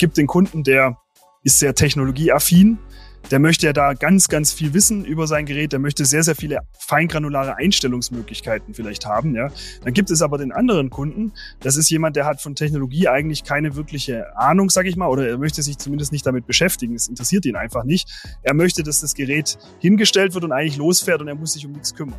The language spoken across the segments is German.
gibt den Kunden, der ist sehr technologieaffin, der möchte ja da ganz, ganz viel wissen über sein Gerät, der möchte sehr, sehr viele feingranulare Einstellungsmöglichkeiten vielleicht haben. Ja. Dann gibt es aber den anderen Kunden, das ist jemand, der hat von Technologie eigentlich keine wirkliche Ahnung, sage ich mal, oder er möchte sich zumindest nicht damit beschäftigen. Es interessiert ihn einfach nicht. Er möchte, dass das Gerät hingestellt wird und eigentlich losfährt und er muss sich um nichts kümmern.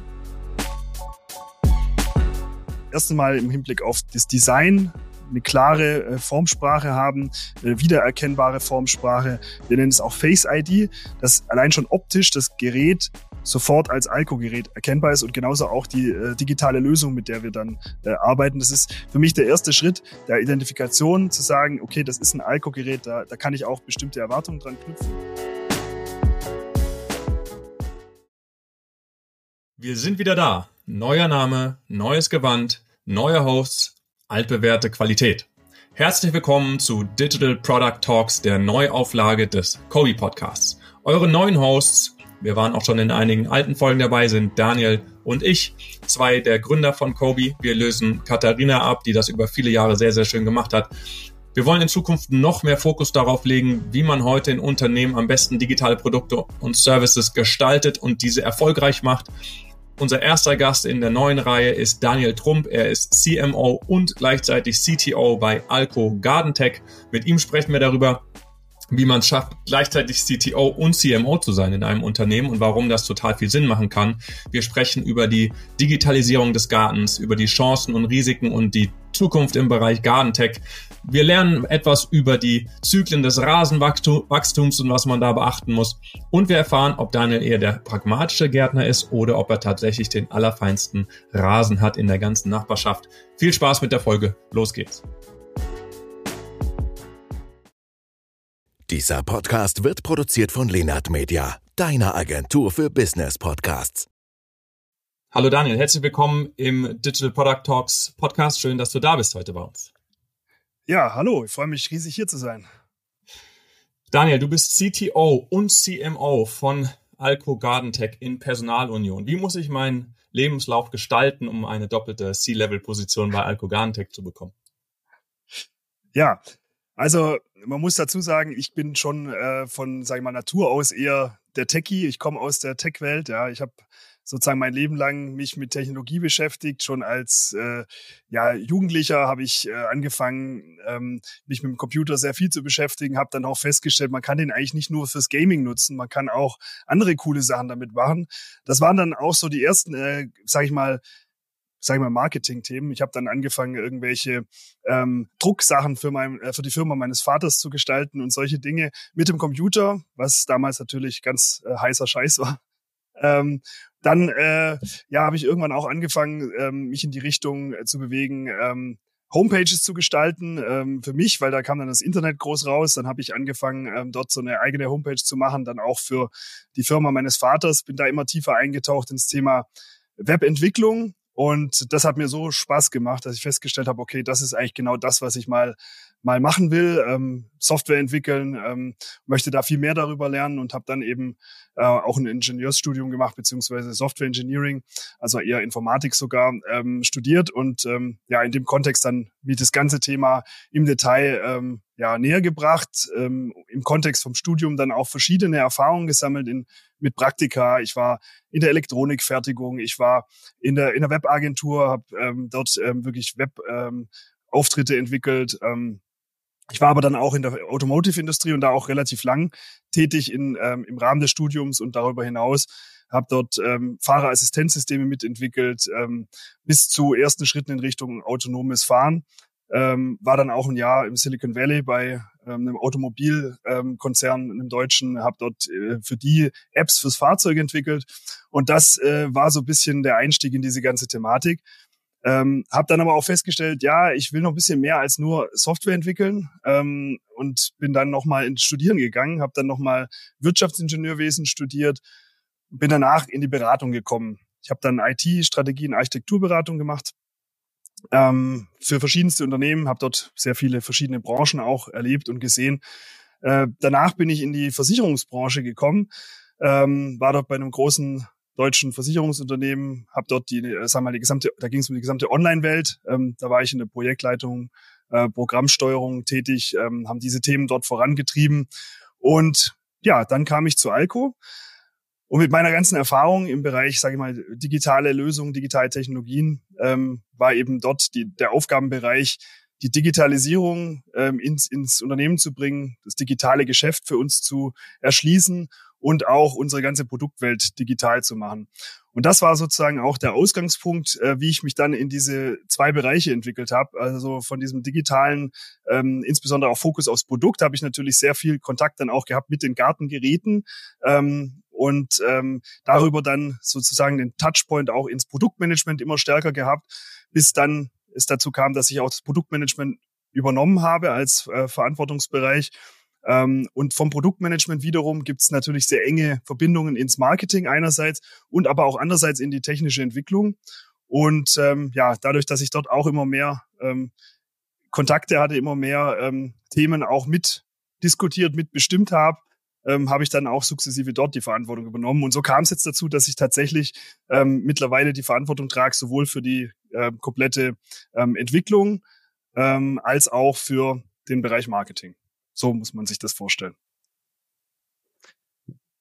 Erst einmal im Hinblick auf das Design eine klare äh, Formsprache haben, wiedererkennbare Formsprache. Wir nennen es auch Face ID, dass allein schon optisch das Gerät sofort als Alco-Gerät erkennbar ist und genauso auch die äh, digitale Lösung, mit der wir dann äh, arbeiten. Das ist für mich der erste Schritt der Identifikation, zu sagen, okay, das ist ein Alco-Gerät, da, da kann ich auch bestimmte Erwartungen dran knüpfen. Wir sind wieder da. Neuer Name, neues Gewand, neue Hosts, altbewährte Qualität. Herzlich willkommen zu Digital Product Talks, der Neuauflage des Kobe Podcasts. Eure neuen Hosts, wir waren auch schon in einigen alten Folgen dabei, sind Daniel und ich, zwei der Gründer von Kobe. Wir lösen Katharina ab, die das über viele Jahre sehr, sehr schön gemacht hat. Wir wollen in Zukunft noch mehr Fokus darauf legen, wie man heute in Unternehmen am besten digitale Produkte und Services gestaltet und diese erfolgreich macht. Unser erster Gast in der neuen Reihe ist Daniel Trump. Er ist CMO und gleichzeitig CTO bei Alco Gardentech. Mit ihm sprechen wir darüber, wie man es schafft, gleichzeitig CTO und CMO zu sein in einem Unternehmen und warum das total viel Sinn machen kann. Wir sprechen über die Digitalisierung des Gartens, über die Chancen und Risiken und die Zukunft im Bereich Gardentech. Wir lernen etwas über die Zyklen des Rasenwachstums und was man da beachten muss. Und wir erfahren, ob Daniel eher der pragmatische Gärtner ist oder ob er tatsächlich den allerfeinsten Rasen hat in der ganzen Nachbarschaft. Viel Spaß mit der Folge. Los geht's. Dieser Podcast wird produziert von Lenart Media, deiner Agentur für Business Podcasts. Hallo Daniel, herzlich willkommen im Digital Product Talks Podcast. Schön, dass du da bist heute bei uns. Ja, hallo, ich freue mich riesig hier zu sein. Daniel, du bist CTO und CMO von Alco Gardentech in Personalunion. Wie muss ich meinen Lebenslauf gestalten, um eine doppelte C-Level-Position bei Alco Gardentech zu bekommen? Ja, also man muss dazu sagen, ich bin schon äh, von, sage ich mal, Natur aus eher der Techie. Ich komme aus der Tech-Welt. Ja, ich habe sozusagen mein Leben lang mich mit Technologie beschäftigt. Schon als äh, ja, Jugendlicher habe ich äh, angefangen, ähm, mich mit dem Computer sehr viel zu beschäftigen, habe dann auch festgestellt, man kann den eigentlich nicht nur fürs Gaming nutzen, man kann auch andere coole Sachen damit machen. Das waren dann auch so die ersten, äh, sage ich mal, sag ich mal, Marketing-Themen. Ich habe dann angefangen, irgendwelche ähm, Drucksachen für, mein, äh, für die Firma meines Vaters zu gestalten und solche Dinge mit dem Computer, was damals natürlich ganz äh, heißer Scheiß war. Ähm, dann äh, ja, habe ich irgendwann auch angefangen, ähm, mich in die Richtung äh, zu bewegen, ähm, Homepages zu gestalten ähm, für mich, weil da kam dann das Internet groß raus. Dann habe ich angefangen, ähm, dort so eine eigene Homepage zu machen, dann auch für die Firma meines Vaters. Bin da immer tiefer eingetaucht ins Thema Webentwicklung. Und das hat mir so Spaß gemacht, dass ich festgestellt habe, okay, das ist eigentlich genau das, was ich mal mal machen will, ähm, Software entwickeln, ähm, möchte da viel mehr darüber lernen und habe dann eben äh, auch ein Ingenieursstudium gemacht, beziehungsweise Software Engineering, also eher Informatik sogar, ähm, studiert. Und ähm, ja, in dem Kontext dann wie das ganze Thema im Detail ähm, ja, näher gebracht, ähm, im Kontext vom Studium dann auch verschiedene Erfahrungen gesammelt in, mit Praktika. Ich war in der Elektronikfertigung, ich war in der, in der Webagentur, habe ähm, dort ähm, wirklich Web ähm, entwickelt. Ähm, ich war aber dann auch in der Automotive-Industrie und da auch relativ lang tätig in, ähm, im Rahmen des Studiums und darüber hinaus habe dort ähm, Fahrerassistenzsysteme mitentwickelt, ähm, bis zu ersten Schritten in Richtung autonomes Fahren. Ähm, war dann auch ein Jahr im Silicon Valley bei ähm, einem Automobilkonzern, ähm, einem deutschen, habe dort äh, für die Apps fürs Fahrzeug entwickelt. Und das äh, war so ein bisschen der Einstieg in diese ganze Thematik. Ähm, habe dann aber auch festgestellt, ja, ich will noch ein bisschen mehr als nur Software entwickeln ähm, und bin dann nochmal ins Studieren gegangen, habe dann nochmal Wirtschaftsingenieurwesen studiert, bin danach in die Beratung gekommen. Ich habe dann IT-Strategien, Architekturberatung gemacht ähm, für verschiedenste Unternehmen, habe dort sehr viele verschiedene Branchen auch erlebt und gesehen. Äh, danach bin ich in die Versicherungsbranche gekommen, ähm, war dort bei einem großen deutschen Versicherungsunternehmen, habe dort die, äh, sagen wir mal, die gesamte, da ging es um die gesamte Online-Welt. Ähm, da war ich in der Projektleitung äh, Programmsteuerung tätig, ähm, haben diese Themen dort vorangetrieben. Und ja, dann kam ich zu Alco. Und mit meiner ganzen Erfahrung im Bereich, sage ich mal, digitale Lösungen, digitale Technologien, ähm, war eben dort die, der Aufgabenbereich, die Digitalisierung ähm, ins, ins Unternehmen zu bringen, das digitale Geschäft für uns zu erschließen und auch unsere ganze Produktwelt digital zu machen. Und das war sozusagen auch der Ausgangspunkt, äh, wie ich mich dann in diese zwei Bereiche entwickelt habe. Also von diesem digitalen, ähm, insbesondere auch Fokus aufs Produkt, habe ich natürlich sehr viel Kontakt dann auch gehabt mit den Gartengeräten ähm, und ähm, darüber dann sozusagen den Touchpoint auch ins Produktmanagement immer stärker gehabt, bis dann es dazu kam, dass ich auch das Produktmanagement übernommen habe als äh, Verantwortungsbereich ähm, und vom Produktmanagement wiederum gibt es natürlich sehr enge Verbindungen ins Marketing einerseits und aber auch andererseits in die technische Entwicklung. Und ähm, ja, dadurch, dass ich dort auch immer mehr ähm, Kontakte hatte, immer mehr ähm, Themen auch mit diskutiert, mitbestimmt habe, ähm, habe ich dann auch sukzessive dort die Verantwortung übernommen. Und so kam es jetzt dazu, dass ich tatsächlich ähm, mittlerweile die Verantwortung trage, sowohl für die äh, komplette ähm, Entwicklung ähm, als auch für den Bereich Marketing. So muss man sich das vorstellen.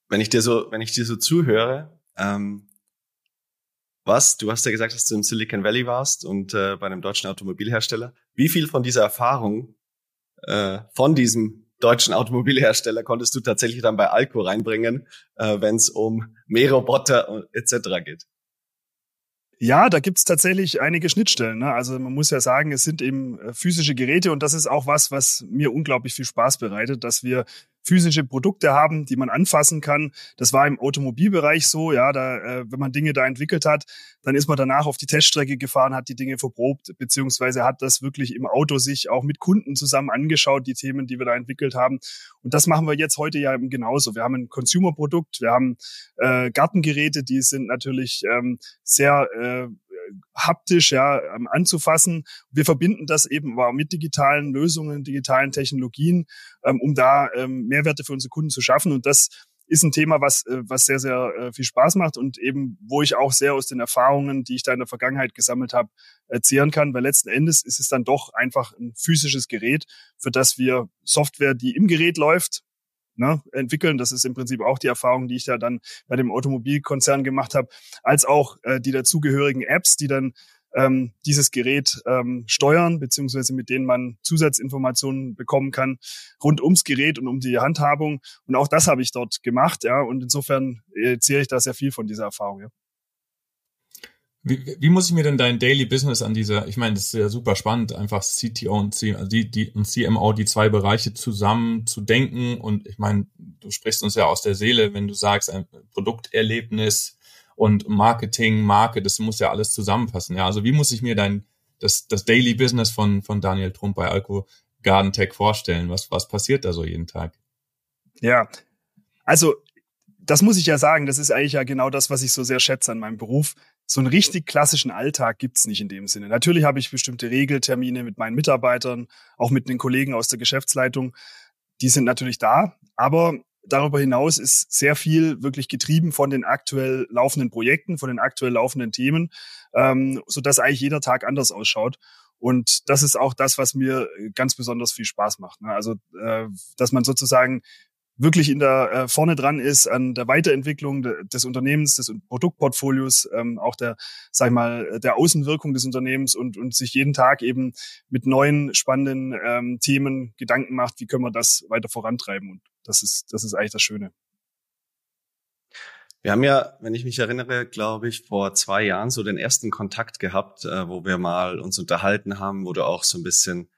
Wenn ich dir so, wenn ich dir so zuhöre, ähm, was, du hast ja gesagt, dass du im Silicon Valley warst und äh, bei einem deutschen Automobilhersteller. Wie viel von dieser Erfahrung äh, von diesem deutschen Automobilhersteller konntest du tatsächlich dann bei Alco reinbringen, äh, wenn es um Mähroboter etc. geht? Ja, da gibt's tatsächlich einige Schnittstellen. Ne? Also man muss ja sagen, es sind eben äh, physische Geräte und das ist auch was, was mir unglaublich viel Spaß bereitet, dass wir physische Produkte haben, die man anfassen kann. Das war im Automobilbereich so, ja, da, äh, wenn man Dinge da entwickelt hat, dann ist man danach auf die Teststrecke gefahren, hat die Dinge verprobt, beziehungsweise hat das wirklich im Auto sich auch mit Kunden zusammen angeschaut, die Themen, die wir da entwickelt haben. Und das machen wir jetzt heute ja eben genauso. Wir haben ein Consumer-Produkt, wir haben äh, Gartengeräte, die sind natürlich ähm, sehr äh, haptisch ja ähm, anzufassen. Wir verbinden das eben aber mit digitalen Lösungen, digitalen Technologien, ähm, um da ähm, Mehrwerte für unsere Kunden zu schaffen. Und das ist ein Thema, was, äh, was sehr, sehr äh, viel Spaß macht und eben, wo ich auch sehr aus den Erfahrungen, die ich da in der Vergangenheit gesammelt habe, erzählen kann, weil letzten Endes ist es dann doch einfach ein physisches Gerät, für das wir Software, die im Gerät läuft, ne, entwickeln. Das ist im Prinzip auch die Erfahrung, die ich da dann bei dem Automobilkonzern gemacht habe, als auch äh, die dazugehörigen Apps, die dann ähm, dieses Gerät ähm, steuern, beziehungsweise mit denen man Zusatzinformationen bekommen kann rund ums Gerät und um die Handhabung. Und auch das habe ich dort gemacht, ja. Und insofern erzähle ich da sehr viel von dieser Erfahrung, ja. Wie, wie muss ich mir denn dein Daily Business an dieser, ich meine, das ist ja super spannend, einfach CTO und, C, also die, die, und CMO, die zwei Bereiche zusammen zu denken. Und ich meine, du sprichst uns ja aus der Seele, wenn du sagst, ein Produkterlebnis und Marketing, Marke, das muss ja alles zusammenfassen. Ja, also wie muss ich mir dein, das, das Daily Business von, von Daniel Trump bei Alco Garden Tech vorstellen? Was, was passiert da so jeden Tag? Ja, also das muss ich ja sagen, das ist eigentlich ja genau das, was ich so sehr schätze an meinem Beruf so einen richtig klassischen Alltag gibt's nicht in dem Sinne. Natürlich habe ich bestimmte Regeltermine mit meinen Mitarbeitern, auch mit den Kollegen aus der Geschäftsleitung. Die sind natürlich da, aber darüber hinaus ist sehr viel wirklich getrieben von den aktuell laufenden Projekten, von den aktuell laufenden Themen, ähm, so dass eigentlich jeder Tag anders ausschaut. Und das ist auch das, was mir ganz besonders viel Spaß macht. Ne? Also, äh, dass man sozusagen wirklich in der äh, vorne dran ist an der Weiterentwicklung de, des Unternehmens, des Produktportfolios, ähm, auch der, sag ich mal, der Außenwirkung des Unternehmens und, und sich jeden Tag eben mit neuen spannenden ähm, Themen Gedanken macht, wie können wir das weiter vorantreiben. Und das ist, das ist eigentlich das Schöne. Wir haben ja, wenn ich mich erinnere, glaube ich, vor zwei Jahren so den ersten Kontakt gehabt, äh, wo wir mal uns unterhalten haben, wo du auch so ein bisschen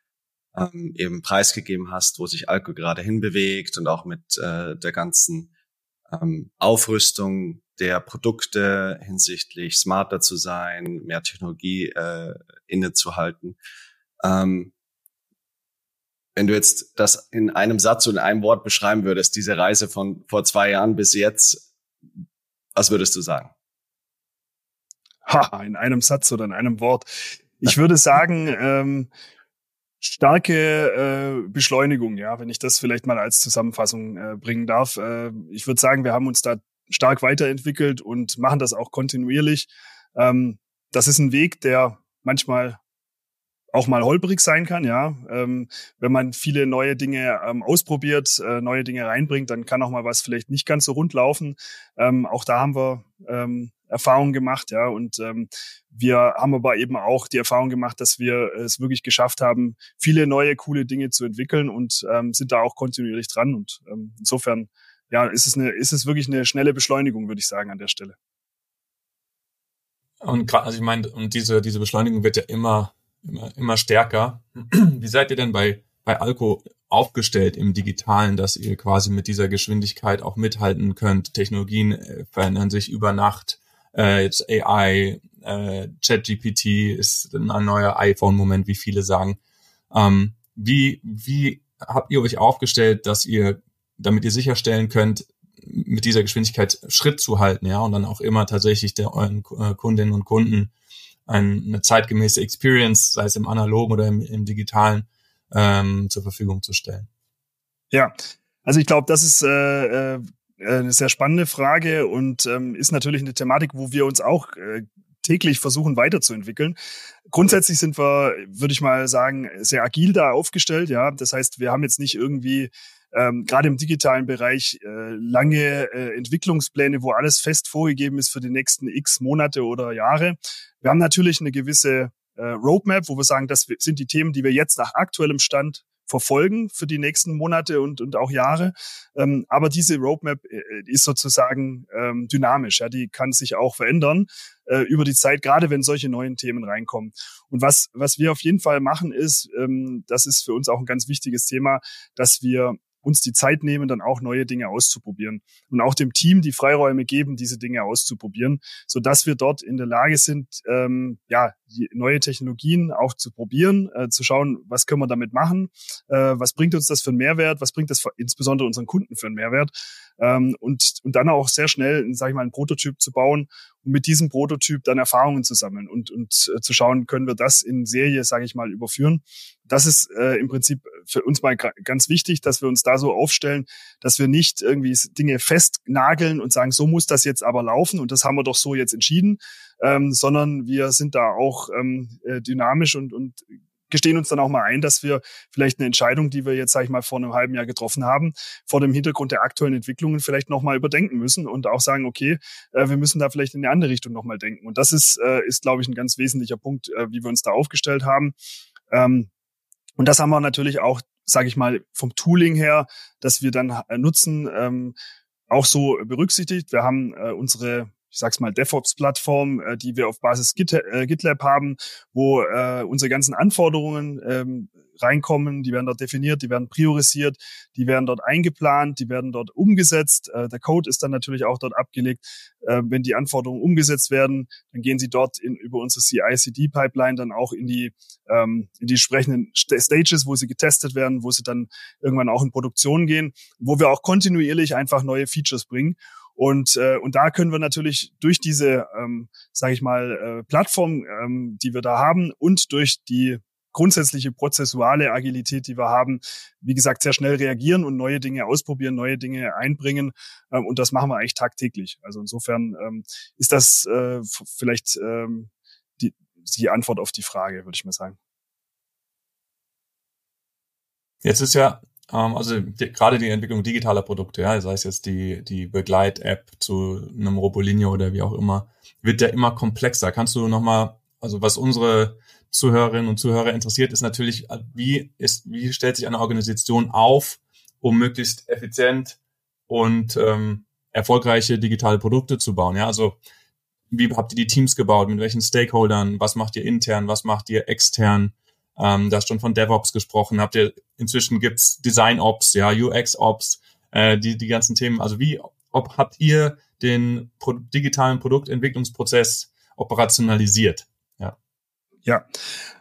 ähm, eben preisgegeben hast, wo sich Alko gerade hinbewegt und auch mit äh, der ganzen ähm, Aufrüstung der Produkte hinsichtlich smarter zu sein, mehr Technologie äh, innezuhalten. Ähm, wenn du jetzt das in einem Satz und in einem Wort beschreiben würdest, diese Reise von vor zwei Jahren bis jetzt, was würdest du sagen? Ha, in einem Satz oder in einem Wort. Ich würde sagen, ähm, starke äh, Beschleunigung, ja, wenn ich das vielleicht mal als Zusammenfassung äh, bringen darf. Äh, ich würde sagen, wir haben uns da stark weiterentwickelt und machen das auch kontinuierlich. Ähm, das ist ein Weg, der manchmal auch mal holprig sein kann, ja. Ähm, wenn man viele neue Dinge ähm, ausprobiert, äh, neue Dinge reinbringt, dann kann auch mal was vielleicht nicht ganz so rund laufen. Ähm, auch da haben wir ähm, Erfahrungen gemacht, ja. Und ähm, wir haben aber eben auch die Erfahrung gemacht, dass wir es wirklich geschafft haben, viele neue coole Dinge zu entwickeln und ähm, sind da auch kontinuierlich dran. Und ähm, insofern, ja, ist es eine, ist es wirklich eine schnelle Beschleunigung, würde ich sagen, an der Stelle. Und gerade, also ich meine, und diese, diese Beschleunigung wird ja immer, immer, immer stärker. Wie seid ihr denn bei, bei Alco aufgestellt im Digitalen, dass ihr quasi mit dieser Geschwindigkeit auch mithalten könnt? Technologien äh, verändern sich über Nacht. Äh, jetzt AI, äh, ChatGPT ist ein neuer iPhone-Moment, wie viele sagen. Ähm, wie, wie habt ihr euch aufgestellt, dass ihr, damit ihr sicherstellen könnt, mit dieser Geschwindigkeit Schritt zu halten, ja, und dann auch immer tatsächlich der euren äh, Kundinnen und Kunden eine zeitgemäße Experience, sei es im analogen oder im, im digitalen, ähm, zur Verfügung zu stellen. Ja, also ich glaube, das ist äh, äh, eine sehr spannende Frage und ähm, ist natürlich eine Thematik, wo wir uns auch äh, täglich versuchen weiterzuentwickeln. Grundsätzlich sind wir, würde ich mal sagen, sehr agil da aufgestellt. Ja, das heißt, wir haben jetzt nicht irgendwie ähm, gerade im digitalen Bereich äh, lange äh, Entwicklungspläne, wo alles fest vorgegeben ist für die nächsten x Monate oder Jahre. Wir haben natürlich eine gewisse äh, Roadmap, wo wir sagen, das sind die Themen, die wir jetzt nach aktuellem Stand verfolgen für die nächsten Monate und, und auch Jahre. Ähm, aber diese Roadmap äh, ist sozusagen ähm, dynamisch. Ja, die kann sich auch verändern äh, über die Zeit, gerade wenn solche neuen Themen reinkommen. Und was, was wir auf jeden Fall machen ist, ähm, das ist für uns auch ein ganz wichtiges Thema, dass wir uns die Zeit nehmen, dann auch neue Dinge auszuprobieren und auch dem Team die Freiräume geben, diese Dinge auszuprobieren, so dass wir dort in der Lage sind, ähm, ja, neue Technologien auch zu probieren, äh, zu schauen, was können wir damit machen, äh, was bringt uns das für einen Mehrwert, was bringt das für, insbesondere unseren Kunden für einen Mehrwert ähm, und, und dann auch sehr schnell, sage ich mal, einen Prototyp zu bauen mit diesem Prototyp dann Erfahrungen zu sammeln und, und äh, zu schauen, können wir das in Serie, sage ich mal, überführen. Das ist äh, im Prinzip für uns mal ganz wichtig, dass wir uns da so aufstellen, dass wir nicht irgendwie Dinge festnageln und sagen, so muss das jetzt aber laufen und das haben wir doch so jetzt entschieden, ähm, sondern wir sind da auch ähm, äh, dynamisch und, und gestehen uns dann auch mal ein, dass wir vielleicht eine Entscheidung, die wir jetzt, sage ich mal, vor einem halben Jahr getroffen haben, vor dem Hintergrund der aktuellen Entwicklungen vielleicht nochmal überdenken müssen und auch sagen, okay, äh, wir müssen da vielleicht in eine andere Richtung nochmal denken. Und das ist, äh, ist glaube ich, ein ganz wesentlicher Punkt, äh, wie wir uns da aufgestellt haben. Ähm, und das haben wir natürlich auch, sage ich mal, vom Tooling her, dass wir dann nutzen, ähm, auch so berücksichtigt. Wir haben unsere ich sag's mal, DevOps-Plattform, äh, die wir auf Basis Git, äh, GitLab haben, wo äh, unsere ganzen Anforderungen ähm, reinkommen, die werden dort definiert, die werden priorisiert, die werden dort eingeplant, die werden dort umgesetzt. Äh, der Code ist dann natürlich auch dort abgelegt. Äh, wenn die Anforderungen umgesetzt werden, dann gehen sie dort in, über unsere CI/CD-Pipeline dann auch in die ähm, in die entsprechenden Stages, wo sie getestet werden, wo sie dann irgendwann auch in Produktion gehen, wo wir auch kontinuierlich einfach neue Features bringen. Und, äh, und da können wir natürlich durch diese, ähm, sage ich mal, äh, Plattform, ähm, die wir da haben und durch die grundsätzliche prozessuale Agilität, die wir haben, wie gesagt, sehr schnell reagieren und neue Dinge ausprobieren, neue Dinge einbringen. Ähm, und das machen wir eigentlich tagtäglich. Also insofern ähm, ist das äh, vielleicht ähm, die, die Antwort auf die Frage, würde ich mal sagen. Jetzt ist ja also die, gerade die Entwicklung digitaler Produkte, ja, sei es jetzt die, die Begleit-App zu einem Robolinio oder wie auch immer, wird ja immer komplexer. Kannst du nochmal, also was unsere Zuhörerinnen und Zuhörer interessiert, ist natürlich, wie ist, wie stellt sich eine Organisation auf, um möglichst effizient und ähm, erfolgreiche digitale Produkte zu bauen. Ja, also wie habt ihr die Teams gebaut, mit welchen Stakeholdern, was macht ihr intern, was macht ihr extern? Ähm, da schon von DevOps gesprochen. Habt ihr inzwischen gibt's Design Ops, ja, UX Ops, äh, die die ganzen Themen. Also wie ob habt ihr den Pro digitalen Produktentwicklungsprozess operationalisiert? Ja. Ja.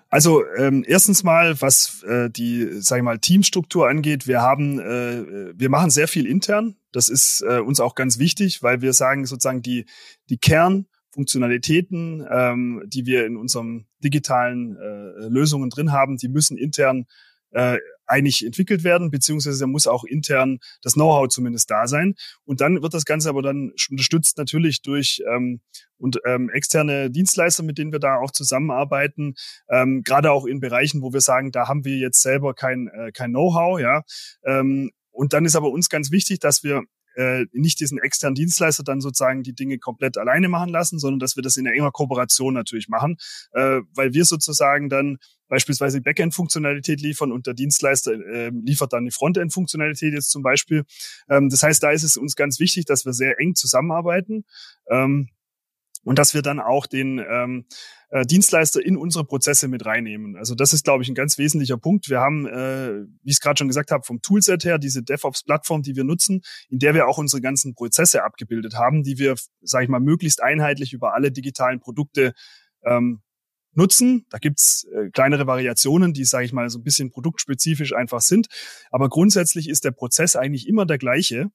Also ähm, erstens mal, was äh, die, sag ich mal, Teamstruktur angeht, wir haben, äh, wir machen sehr viel intern. Das ist äh, uns auch ganz wichtig, weil wir sagen sozusagen die die Kern Funktionalitäten, ähm, die wir in unserem digitalen äh, Lösungen drin haben, die müssen intern äh, einig entwickelt werden, beziehungsweise muss auch intern das Know-how zumindest da sein. Und dann wird das Ganze aber dann unterstützt natürlich durch ähm, und ähm, externe Dienstleister, mit denen wir da auch zusammenarbeiten, ähm, gerade auch in Bereichen, wo wir sagen, da haben wir jetzt selber kein, äh, kein Know-how, ja. Ähm, und dann ist aber uns ganz wichtig, dass wir äh, nicht diesen externen Dienstleister dann sozusagen die Dinge komplett alleine machen lassen, sondern dass wir das in enger Kooperation natürlich machen, äh, weil wir sozusagen dann beispielsweise Backend-Funktionalität liefern und der Dienstleister äh, liefert dann die Frontend-Funktionalität jetzt zum Beispiel. Ähm, das heißt, da ist es uns ganz wichtig, dass wir sehr eng zusammenarbeiten. Ähm, und dass wir dann auch den ähm, äh, Dienstleister in unsere Prozesse mit reinnehmen. Also das ist, glaube ich, ein ganz wesentlicher Punkt. Wir haben, äh, wie ich es gerade schon gesagt habe, vom Toolset her diese DevOps-Plattform, die wir nutzen, in der wir auch unsere ganzen Prozesse abgebildet haben, die wir, sage ich mal, möglichst einheitlich über alle digitalen Produkte ähm, nutzen. Da gibt's äh, kleinere Variationen, die, sage ich mal, so ein bisschen produktspezifisch einfach sind. Aber grundsätzlich ist der Prozess eigentlich immer der gleiche.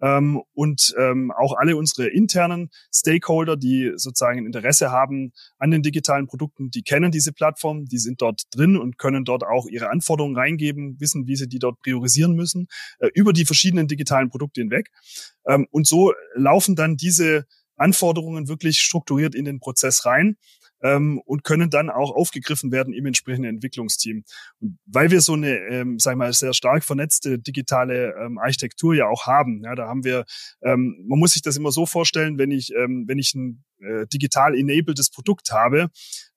Ähm, und ähm, auch alle unsere internen Stakeholder, die sozusagen Interesse haben an den digitalen Produkten, die kennen diese Plattform, die sind dort drin und können dort auch ihre Anforderungen reingeben, wissen, wie sie die dort priorisieren müssen, äh, über die verschiedenen digitalen Produkte hinweg. Ähm, und so laufen dann diese Anforderungen wirklich strukturiert in den Prozess rein ähm, und können dann auch aufgegriffen werden im entsprechenden Entwicklungsteam. Und weil wir so eine, ähm, sag mal, sehr stark vernetzte digitale ähm, Architektur ja auch haben, ja, da haben wir, ähm, man muss sich das immer so vorstellen, wenn ich, ähm, wenn ich ein äh, digital enabledes Produkt habe,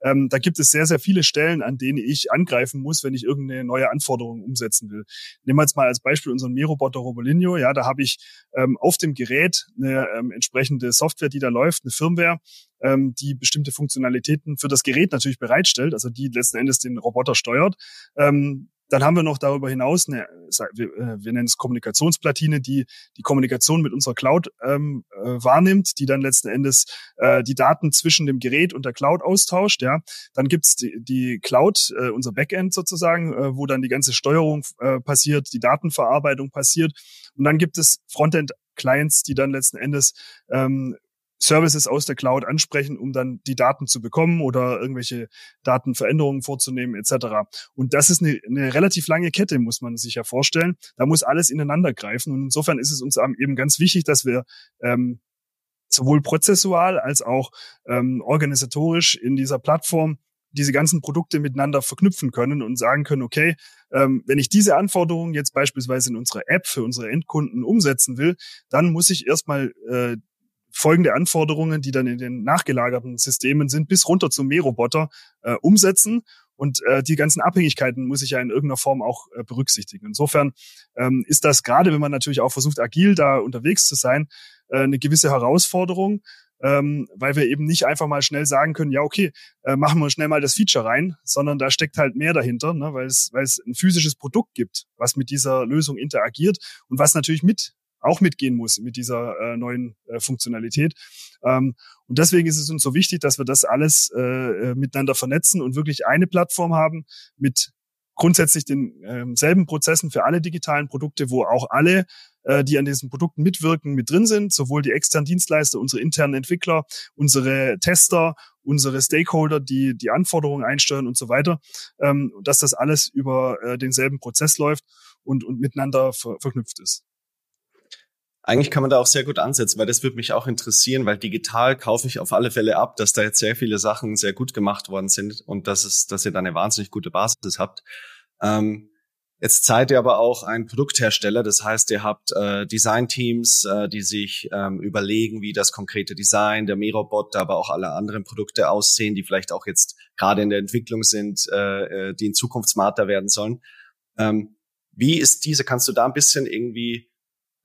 ähm, da gibt es sehr, sehr viele Stellen, an denen ich angreifen muss, wenn ich irgendeine neue Anforderung umsetzen will. Nehmen wir jetzt mal als Beispiel unseren Mähroboter Robolinho. Ja, da habe ich ähm, auf dem Gerät eine ähm, entsprechende Software, die da läuft, eine Firmware, ähm, die bestimmte Funktionalitäten für das Gerät natürlich bereitstellt, also die letzten Endes den Roboter steuert. Ähm, dann haben wir noch darüber hinaus eine, wir, äh, wir nennen es Kommunikationsplatine, die die Kommunikation mit unserer Cloud ähm, äh, wahrnimmt, die dann letzten Endes äh, die Daten zwischen dem Gerät und der Cloud austauscht. Ja, dann gibt's die, die Cloud, äh, unser Backend sozusagen, äh, wo dann die ganze Steuerung äh, passiert, die Datenverarbeitung passiert, und dann gibt es Frontend Clients, die dann letzten Endes ähm, Services aus der Cloud ansprechen, um dann die Daten zu bekommen oder irgendwelche Datenveränderungen vorzunehmen etc. Und das ist eine, eine relativ lange Kette, muss man sich ja vorstellen. Da muss alles ineinander greifen. Und insofern ist es uns eben ganz wichtig, dass wir ähm, sowohl prozessual als auch ähm, organisatorisch in dieser Plattform diese ganzen Produkte miteinander verknüpfen können und sagen können, okay, ähm, wenn ich diese Anforderungen jetzt beispielsweise in unserer App für unsere Endkunden umsetzen will, dann muss ich erstmal äh, folgende Anforderungen, die dann in den nachgelagerten Systemen sind, bis runter zum Mähroboter äh, umsetzen. Und äh, die ganzen Abhängigkeiten muss ich ja in irgendeiner Form auch äh, berücksichtigen. Insofern ähm, ist das gerade, wenn man natürlich auch versucht, agil da unterwegs zu sein, äh, eine gewisse Herausforderung, ähm, weil wir eben nicht einfach mal schnell sagen können, ja, okay, äh, machen wir schnell mal das Feature rein, sondern da steckt halt mehr dahinter, ne, weil es, weil es ein physisches Produkt gibt, was mit dieser Lösung interagiert und was natürlich mit auch mitgehen muss mit dieser äh, neuen äh, Funktionalität. Ähm, und deswegen ist es uns so wichtig, dass wir das alles äh, äh, miteinander vernetzen und wirklich eine Plattform haben mit grundsätzlich den äh, selben Prozessen für alle digitalen Produkte, wo auch alle, äh, die an diesen Produkten mitwirken, mit drin sind, sowohl die externen Dienstleister, unsere internen Entwickler, unsere Tester, unsere Stakeholder, die die Anforderungen einsteuern und so weiter, ähm, dass das alles über äh, denselben Prozess läuft und, und miteinander ver verknüpft ist. Eigentlich kann man da auch sehr gut ansetzen, weil das würde mich auch interessieren, weil digital kaufe ich auf alle Fälle ab, dass da jetzt sehr viele Sachen sehr gut gemacht worden sind und dass es, dass ihr da eine wahnsinnig gute Basis habt. Ähm, jetzt seid ihr aber auch ein Produkthersteller, das heißt, ihr habt äh, Designteams, äh, die sich ähm, überlegen, wie das konkrete Design der Merobot, aber auch alle anderen Produkte aussehen, die vielleicht auch jetzt gerade in der Entwicklung sind, äh, äh die in Zukunft smarter werden sollen. Ähm, wie ist diese? Kannst du da ein bisschen irgendwie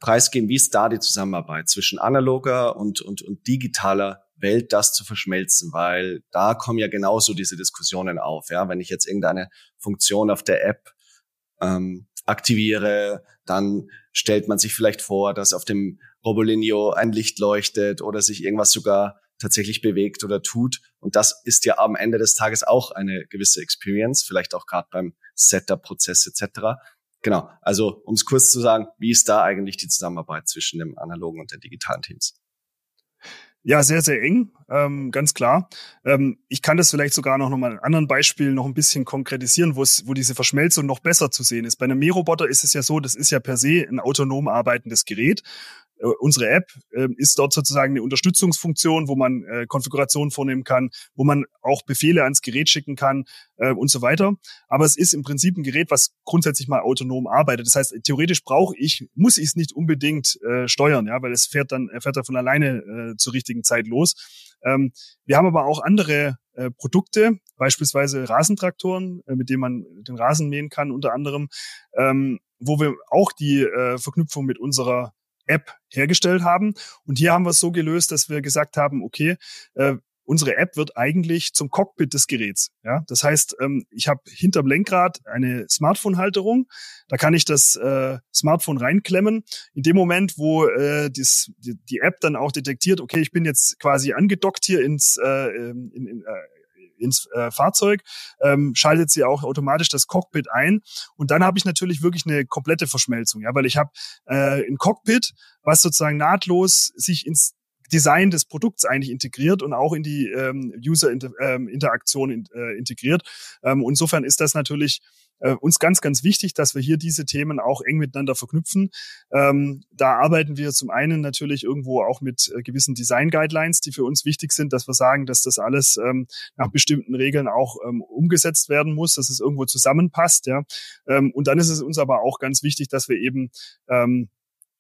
preisgeben, wie ist da die Zusammenarbeit zwischen analoger und, und, und digitaler Welt, das zu verschmelzen, weil da kommen ja genauso diese Diskussionen auf. Ja, wenn ich jetzt irgendeine Funktion auf der App ähm, aktiviere, dann stellt man sich vielleicht vor, dass auf dem Robolinio ein Licht leuchtet oder sich irgendwas sogar tatsächlich bewegt oder tut. Und das ist ja am Ende des Tages auch eine gewisse Experience, vielleicht auch gerade beim Setup-Prozess etc. Genau, also um es kurz zu sagen, wie ist da eigentlich die Zusammenarbeit zwischen dem analogen und den digitalen Teams? Ja, sehr, sehr eng, ähm, ganz klar. Ähm, ich kann das vielleicht sogar noch, noch mal in anderen Beispielen noch ein bisschen konkretisieren, wo es, wo diese Verschmelzung noch besser zu sehen ist. Bei einem Mähroboter ist es ja so, das ist ja per se ein autonom arbeitendes Gerät. Äh, unsere App äh, ist dort sozusagen eine Unterstützungsfunktion, wo man äh, Konfigurationen vornehmen kann, wo man auch Befehle ans Gerät schicken kann äh, und so weiter. Aber es ist im Prinzip ein Gerät, was grundsätzlich mal autonom arbeitet. Das heißt, theoretisch brauche ich, muss ich es nicht unbedingt äh, steuern, ja, weil es fährt dann, fährt dann von alleine äh, zur richtigen Zeit los. Ähm, wir haben aber auch andere äh, Produkte, beispielsweise Rasentraktoren, äh, mit denen man den Rasen mähen kann, unter anderem, ähm, wo wir auch die äh, Verknüpfung mit unserer App hergestellt haben. Und hier haben wir es so gelöst, dass wir gesagt haben, okay, äh, unsere App wird eigentlich zum Cockpit des Geräts. Ja, das heißt, ähm, ich habe hinterm Lenkrad eine Smartphone-Halterung. Da kann ich das äh, Smartphone reinklemmen. In dem Moment, wo äh, dies, die, die App dann auch detektiert, okay, ich bin jetzt quasi angedockt hier ins äh, in, in, äh, ins äh, Fahrzeug, ähm, schaltet sie auch automatisch das Cockpit ein. Und dann habe ich natürlich wirklich eine komplette Verschmelzung, ja, weil ich habe äh, ein Cockpit, was sozusagen nahtlos sich ins Design des Produkts eigentlich integriert und auch in die ähm, User-Interaktion ähm, in, äh, integriert. Ähm, insofern ist das natürlich äh, uns ganz, ganz wichtig, dass wir hier diese Themen auch eng miteinander verknüpfen. Ähm, da arbeiten wir zum einen natürlich irgendwo auch mit äh, gewissen Design-Guidelines, die für uns wichtig sind, dass wir sagen, dass das alles ähm, nach bestimmten Regeln auch ähm, umgesetzt werden muss, dass es irgendwo zusammenpasst. Ja. Ähm, und dann ist es uns aber auch ganz wichtig, dass wir eben ähm,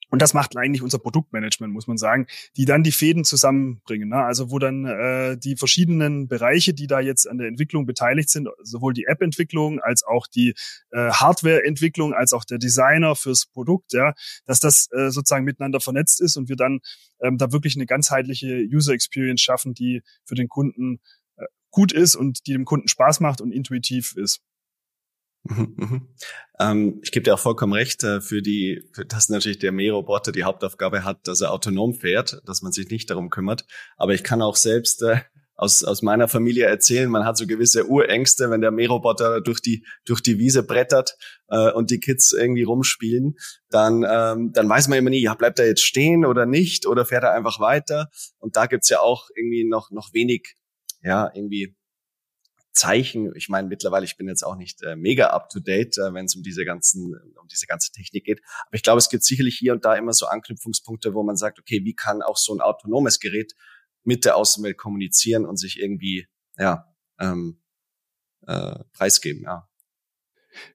und das macht eigentlich unser Produktmanagement, muss man sagen, die dann die Fäden zusammenbringen. Ne? Also wo dann äh, die verschiedenen Bereiche, die da jetzt an der Entwicklung beteiligt sind, sowohl die App-Entwicklung als auch die äh, Hardware-Entwicklung, als auch der Designer fürs Produkt, ja, dass das äh, sozusagen miteinander vernetzt ist und wir dann ähm, da wirklich eine ganzheitliche User Experience schaffen, die für den Kunden äh, gut ist und die dem Kunden Spaß macht und intuitiv ist. Mhm, mhm. Ähm, ich gebe dir auch vollkommen recht, äh, für die, für das natürlich der Mähroboter die Hauptaufgabe hat, dass er autonom fährt, dass man sich nicht darum kümmert. Aber ich kann auch selbst äh, aus, aus meiner Familie erzählen, man hat so gewisse Urängste, wenn der Mähroboter durch die, durch die Wiese brettert äh, und die Kids irgendwie rumspielen, dann, ähm, dann weiß man immer nie, ja, bleibt er jetzt stehen oder nicht oder fährt er einfach weiter. Und da gibt's ja auch irgendwie noch, noch wenig, ja, irgendwie Zeichen. Ich meine, mittlerweile, ich bin jetzt auch nicht äh, mega up to date, äh, wenn es um diese ganzen, um diese ganze Technik geht. Aber ich glaube, es gibt sicherlich hier und da immer so Anknüpfungspunkte, wo man sagt, okay, wie kann auch so ein autonomes Gerät mit der Außenwelt kommunizieren und sich irgendwie, ja, ähm, äh, preisgeben, ja.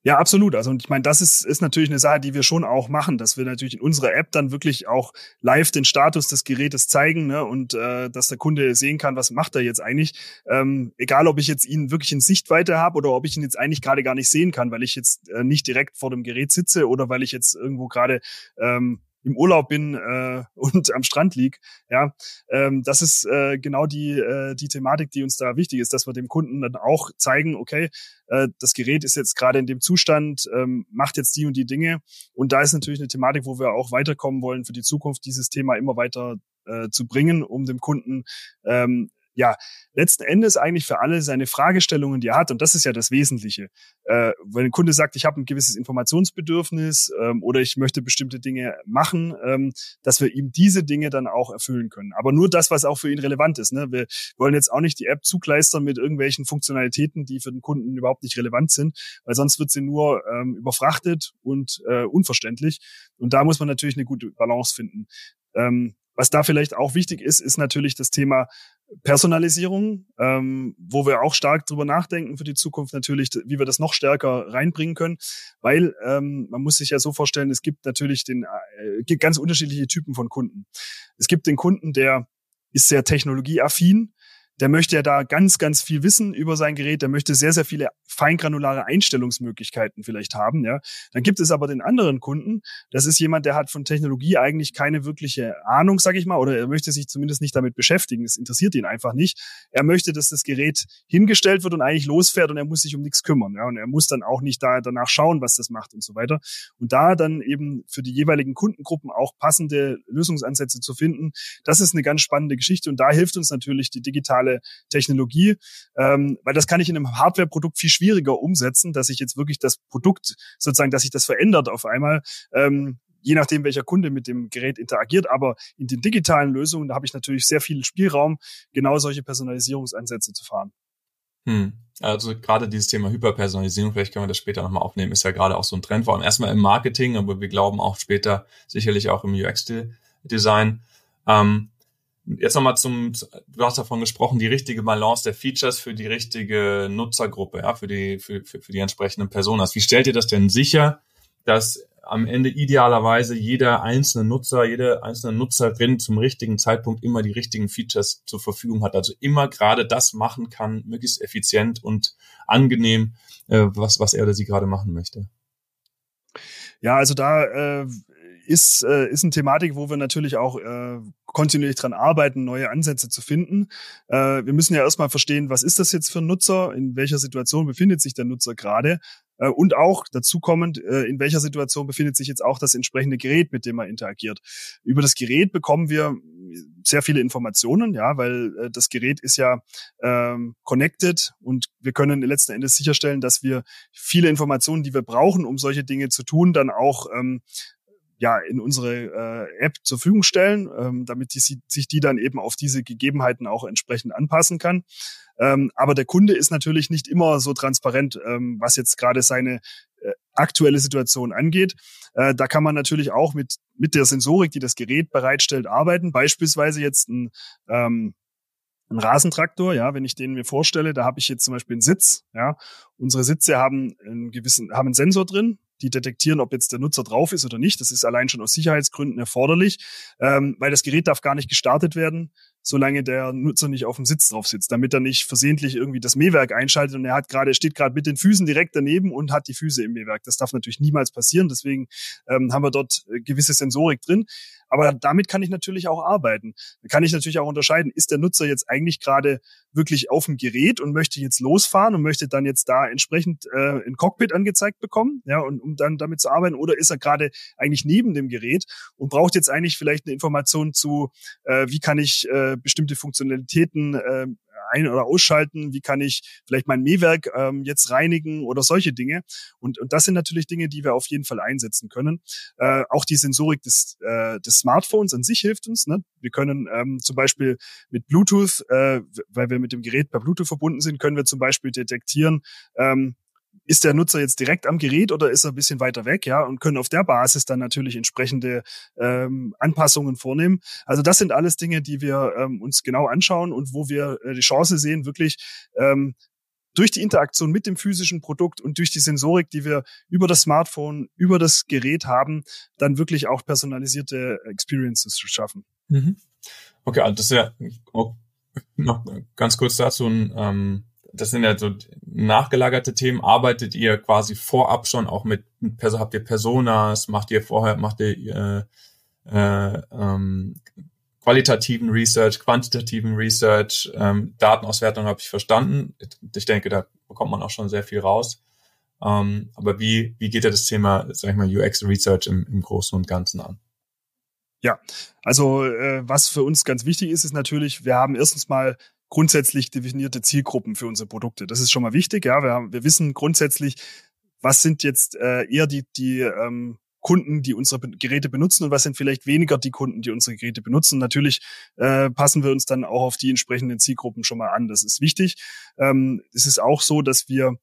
Ja, absolut. Also und ich meine, das ist, ist natürlich eine Sache, die wir schon auch machen, dass wir natürlich in unserer App dann wirklich auch live den Status des Gerätes zeigen ne, und äh, dass der Kunde sehen kann, was macht er jetzt eigentlich. Ähm, egal, ob ich jetzt ihn wirklich in Sichtweite habe oder ob ich ihn jetzt eigentlich gerade gar nicht sehen kann, weil ich jetzt äh, nicht direkt vor dem Gerät sitze oder weil ich jetzt irgendwo gerade ähm, im Urlaub bin äh, und am Strand lieg. Ja, ähm, das ist äh, genau die äh, die Thematik, die uns da wichtig ist, dass wir dem Kunden dann auch zeigen, okay, äh, das Gerät ist jetzt gerade in dem Zustand, ähm, macht jetzt die und die Dinge. Und da ist natürlich eine Thematik, wo wir auch weiterkommen wollen für die Zukunft, dieses Thema immer weiter äh, zu bringen, um dem Kunden ähm, ja, letzten Endes eigentlich für alle seine Fragestellungen, die er hat. Und das ist ja das Wesentliche. Äh, wenn ein Kunde sagt, ich habe ein gewisses Informationsbedürfnis ähm, oder ich möchte bestimmte Dinge machen, ähm, dass wir ihm diese Dinge dann auch erfüllen können. Aber nur das, was auch für ihn relevant ist. Ne? Wir wollen jetzt auch nicht die App zugleistern mit irgendwelchen Funktionalitäten, die für den Kunden überhaupt nicht relevant sind, weil sonst wird sie nur ähm, überfrachtet und äh, unverständlich. Und da muss man natürlich eine gute Balance finden. Ähm, was da vielleicht auch wichtig ist, ist natürlich das Thema Personalisierung, ähm, wo wir auch stark drüber nachdenken für die Zukunft natürlich, wie wir das noch stärker reinbringen können, weil ähm, man muss sich ja so vorstellen, es gibt natürlich den äh, gibt ganz unterschiedliche Typen von Kunden. Es gibt den Kunden, der ist sehr technologieaffin, der möchte ja da ganz, ganz viel wissen über sein Gerät, der möchte sehr, sehr viele feingranulare Einstellungsmöglichkeiten vielleicht haben, ja. Dann gibt es aber den anderen Kunden, das ist jemand, der hat von Technologie eigentlich keine wirkliche Ahnung, sag ich mal, oder er möchte sich zumindest nicht damit beschäftigen, es interessiert ihn einfach nicht. Er möchte, dass das Gerät hingestellt wird und eigentlich losfährt und er muss sich um nichts kümmern, ja, und er muss dann auch nicht da danach schauen, was das macht und so weiter. Und da dann eben für die jeweiligen Kundengruppen auch passende Lösungsansätze zu finden, das ist eine ganz spannende Geschichte und da hilft uns natürlich die digitale digitale Technologie, ähm, weil das kann ich in einem Hardware-Produkt viel schwieriger umsetzen, dass ich jetzt wirklich das Produkt sozusagen, dass sich das verändert auf einmal. Ähm, je nachdem, welcher Kunde mit dem Gerät interagiert. Aber in den digitalen Lösungen, da habe ich natürlich sehr viel Spielraum, genau solche Personalisierungsansätze zu fahren. Hm. Also gerade dieses Thema Hyperpersonalisierung, vielleicht können wir das später nochmal aufnehmen, ist ja gerade auch so ein Trend, vor allem erstmal im Marketing, aber wir glauben auch später sicherlich auch im UX-Design. Ähm, jetzt nochmal zum, du hast davon gesprochen, die richtige Balance der Features für die richtige Nutzergruppe, ja, für die, für, für, für die entsprechenden Personas. Wie stellt ihr das denn sicher, dass am Ende idealerweise jeder einzelne Nutzer, jede einzelne Nutzerin zum richtigen Zeitpunkt immer die richtigen Features zur Verfügung hat. Also immer gerade das machen kann, möglichst effizient und angenehm, äh, was, was er oder sie gerade machen möchte. Ja, also da äh, ist, äh, ist eine Thematik, wo wir natürlich auch äh, kontinuierlich dran arbeiten, neue Ansätze zu finden. Äh, wir müssen ja erstmal verstehen, was ist das jetzt für ein Nutzer, in welcher Situation befindet sich der Nutzer gerade äh, und auch dazu kommend, äh, in welcher Situation befindet sich jetzt auch das entsprechende Gerät, mit dem man interagiert. Über das Gerät bekommen wir sehr viele Informationen, ja, weil äh, das Gerät ist ja ähm, connected und wir können letzten Endes sicherstellen, dass wir viele Informationen, die wir brauchen, um solche Dinge zu tun, dann auch ähm, ja in unsere äh, App zur Verfügung stellen, ähm, damit die, sich die dann eben auf diese Gegebenheiten auch entsprechend anpassen kann. Ähm, aber der Kunde ist natürlich nicht immer so transparent, ähm, was jetzt gerade seine äh, aktuelle Situation angeht. Äh, da kann man natürlich auch mit mit der Sensorik, die das Gerät bereitstellt, arbeiten. Beispielsweise jetzt ein ähm, ein Rasentraktor, ja, wenn ich den mir vorstelle, da habe ich jetzt zum Beispiel einen Sitz, ja. Unsere Sitze haben einen gewissen, haben einen Sensor drin, die detektieren, ob jetzt der Nutzer drauf ist oder nicht. Das ist allein schon aus Sicherheitsgründen erforderlich, ähm, weil das Gerät darf gar nicht gestartet werden, solange der Nutzer nicht auf dem Sitz drauf sitzt, damit er nicht versehentlich irgendwie das Mähwerk einschaltet und er hat gerade, steht gerade mit den Füßen direkt daneben und hat die Füße im Mähwerk. Das darf natürlich niemals passieren. Deswegen ähm, haben wir dort äh, gewisse Sensorik drin. Aber damit kann ich natürlich auch arbeiten. Da kann ich natürlich auch unterscheiden, ist der Nutzer jetzt eigentlich gerade wirklich auf dem Gerät und möchte jetzt losfahren und möchte dann jetzt da entsprechend äh, ein Cockpit angezeigt bekommen, ja, und um dann damit zu arbeiten, oder ist er gerade eigentlich neben dem Gerät und braucht jetzt eigentlich vielleicht eine Information zu, äh, wie kann ich äh, bestimmte Funktionalitäten äh, ein- oder ausschalten, wie kann ich vielleicht mein Mähwerk ähm, jetzt reinigen oder solche Dinge. Und, und das sind natürlich Dinge, die wir auf jeden Fall einsetzen können. Äh, auch die Sensorik des, äh, des Smartphones an sich hilft uns. Ne? Wir können ähm, zum Beispiel mit Bluetooth, äh, weil wir mit dem Gerät per Bluetooth verbunden sind, können wir zum Beispiel detektieren, ähm, ist der Nutzer jetzt direkt am Gerät oder ist er ein bisschen weiter weg, ja, und können auf der Basis dann natürlich entsprechende ähm, Anpassungen vornehmen. Also das sind alles Dinge, die wir ähm, uns genau anschauen und wo wir äh, die Chance sehen, wirklich ähm, durch die Interaktion mit dem physischen Produkt und durch die Sensorik, die wir über das Smartphone, über das Gerät haben, dann wirklich auch personalisierte Experiences zu schaffen. Mhm. Okay, also das ist ja noch ganz kurz dazu ein ähm das sind ja so nachgelagerte Themen. Arbeitet ihr quasi vorab schon auch mit, mit Person, habt ihr Personas, macht ihr vorher, macht ihr äh, äh, ähm, qualitativen Research, quantitativen Research, ähm, Datenauswertung habe ich verstanden. Ich denke, da bekommt man auch schon sehr viel raus. Ähm, aber wie, wie geht ja das Thema, sag ich mal, UX Research im, im Großen und Ganzen an? Ja, also äh, was für uns ganz wichtig ist, ist natürlich, wir haben erstens mal grundsätzlich definierte Zielgruppen für unsere Produkte. Das ist schon mal wichtig. Ja, wir, haben, wir wissen grundsätzlich, was sind jetzt äh, eher die, die ähm, Kunden, die unsere Geräte benutzen und was sind vielleicht weniger die Kunden, die unsere Geräte benutzen. Natürlich äh, passen wir uns dann auch auf die entsprechenden Zielgruppen schon mal an. Das ist wichtig. Ähm, es ist auch so, dass wir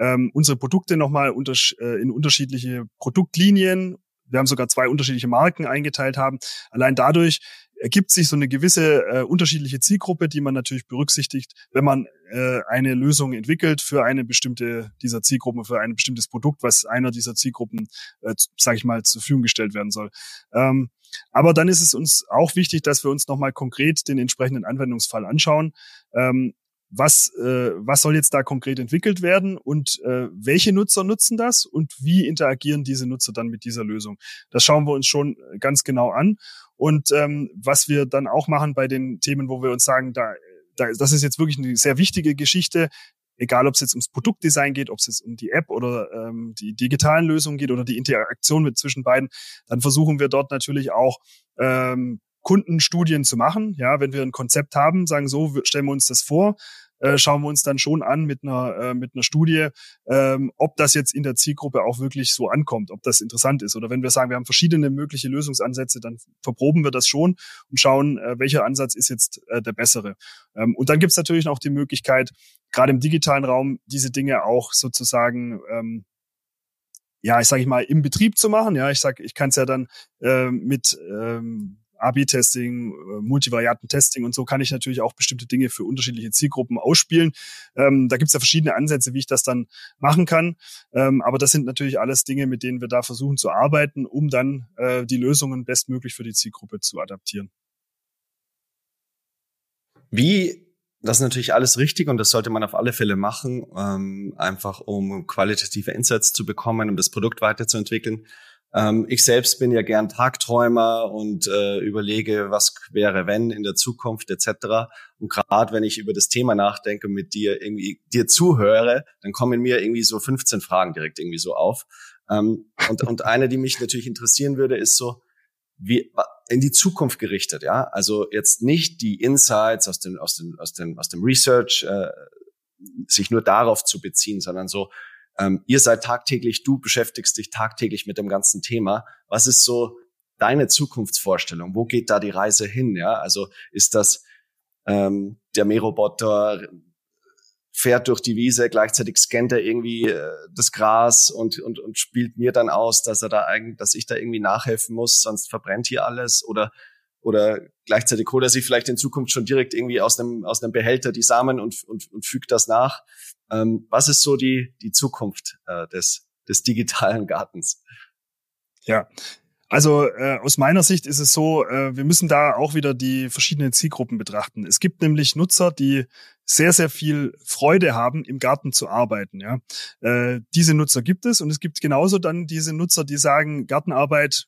ähm, unsere Produkte nochmal unter, äh, in unterschiedliche Produktlinien wir haben sogar zwei unterschiedliche Marken eingeteilt haben. Allein dadurch ergibt sich so eine gewisse äh, unterschiedliche Zielgruppe, die man natürlich berücksichtigt, wenn man äh, eine Lösung entwickelt für eine bestimmte dieser Zielgruppen, für ein bestimmtes Produkt, was einer dieser Zielgruppen, äh, sage ich mal, zur Verfügung gestellt werden soll. Ähm, aber dann ist es uns auch wichtig, dass wir uns nochmal konkret den entsprechenden Anwendungsfall anschauen. Ähm, was, äh, was soll jetzt da konkret entwickelt werden und äh, welche Nutzer nutzen das und wie interagieren diese Nutzer dann mit dieser Lösung. Das schauen wir uns schon ganz genau an. Und ähm, was wir dann auch machen bei den Themen, wo wir uns sagen, da, da, das ist jetzt wirklich eine sehr wichtige Geschichte, egal ob es jetzt ums Produktdesign geht, ob es jetzt um die App oder ähm, die digitalen Lösungen geht oder die Interaktion mit zwischen beiden, dann versuchen wir dort natürlich auch ähm, Kundenstudien zu machen. Ja, wenn wir ein Konzept haben, sagen so, stellen wir uns das vor, äh, schauen wir uns dann schon an mit einer, äh, mit einer Studie, ähm, ob das jetzt in der Zielgruppe auch wirklich so ankommt, ob das interessant ist. Oder wenn wir sagen, wir haben verschiedene mögliche Lösungsansätze, dann verproben wir das schon und schauen, äh, welcher Ansatz ist jetzt äh, der bessere. Ähm, und dann gibt es natürlich noch die Möglichkeit, gerade im digitalen Raum diese Dinge auch sozusagen ähm, ja, ich sage ich mal, im Betrieb zu machen. Ja, ich sag, ich kann es ja dann äh, mit ähm, A-B-Testing, äh, Multivarianten-Testing und so kann ich natürlich auch bestimmte Dinge für unterschiedliche Zielgruppen ausspielen. Ähm, da gibt es ja verschiedene Ansätze, wie ich das dann machen kann. Ähm, aber das sind natürlich alles Dinge, mit denen wir da versuchen zu arbeiten, um dann äh, die Lösungen bestmöglich für die Zielgruppe zu adaptieren. Wie das ist natürlich alles richtig und das sollte man auf alle Fälle machen, ähm, einfach um qualitative Insights zu bekommen, um das Produkt weiterzuentwickeln. Ähm, ich selbst bin ja gern Tagträumer und äh, überlege, was wäre, wenn in der Zukunft etc. Und gerade wenn ich über das Thema nachdenke mit dir irgendwie dir zuhöre, dann kommen mir irgendwie so 15 Fragen direkt irgendwie so auf. Ähm, und, und eine, die mich natürlich interessieren würde, ist so, wie in die Zukunft gerichtet, ja. Also jetzt nicht die Insights aus dem aus dem aus dem aus dem Research äh, sich nur darauf zu beziehen, sondern so ähm, ihr seid tagtäglich, du beschäftigst dich tagtäglich mit dem ganzen Thema. Was ist so deine Zukunftsvorstellung? Wo geht da die Reise hin? Ja, also ist das ähm, der Mähroboter fährt durch die Wiese, gleichzeitig scannt er irgendwie äh, das Gras und, und, und spielt mir dann aus, dass er da eigentlich, dass ich da irgendwie nachhelfen muss, sonst verbrennt hier alles oder oder gleichzeitig holt er sich vielleicht in Zukunft schon direkt irgendwie aus einem aus einem Behälter die Samen und, und, und fügt das nach. Ähm, was ist so die die Zukunft äh, des des digitalen Gartens? Ja, also äh, aus meiner Sicht ist es so, äh, wir müssen da auch wieder die verschiedenen Zielgruppen betrachten. Es gibt nämlich Nutzer, die sehr, sehr viel Freude haben, im Garten zu arbeiten. Ja, äh, Diese Nutzer gibt es und es gibt genauso dann diese Nutzer, die sagen, Gartenarbeit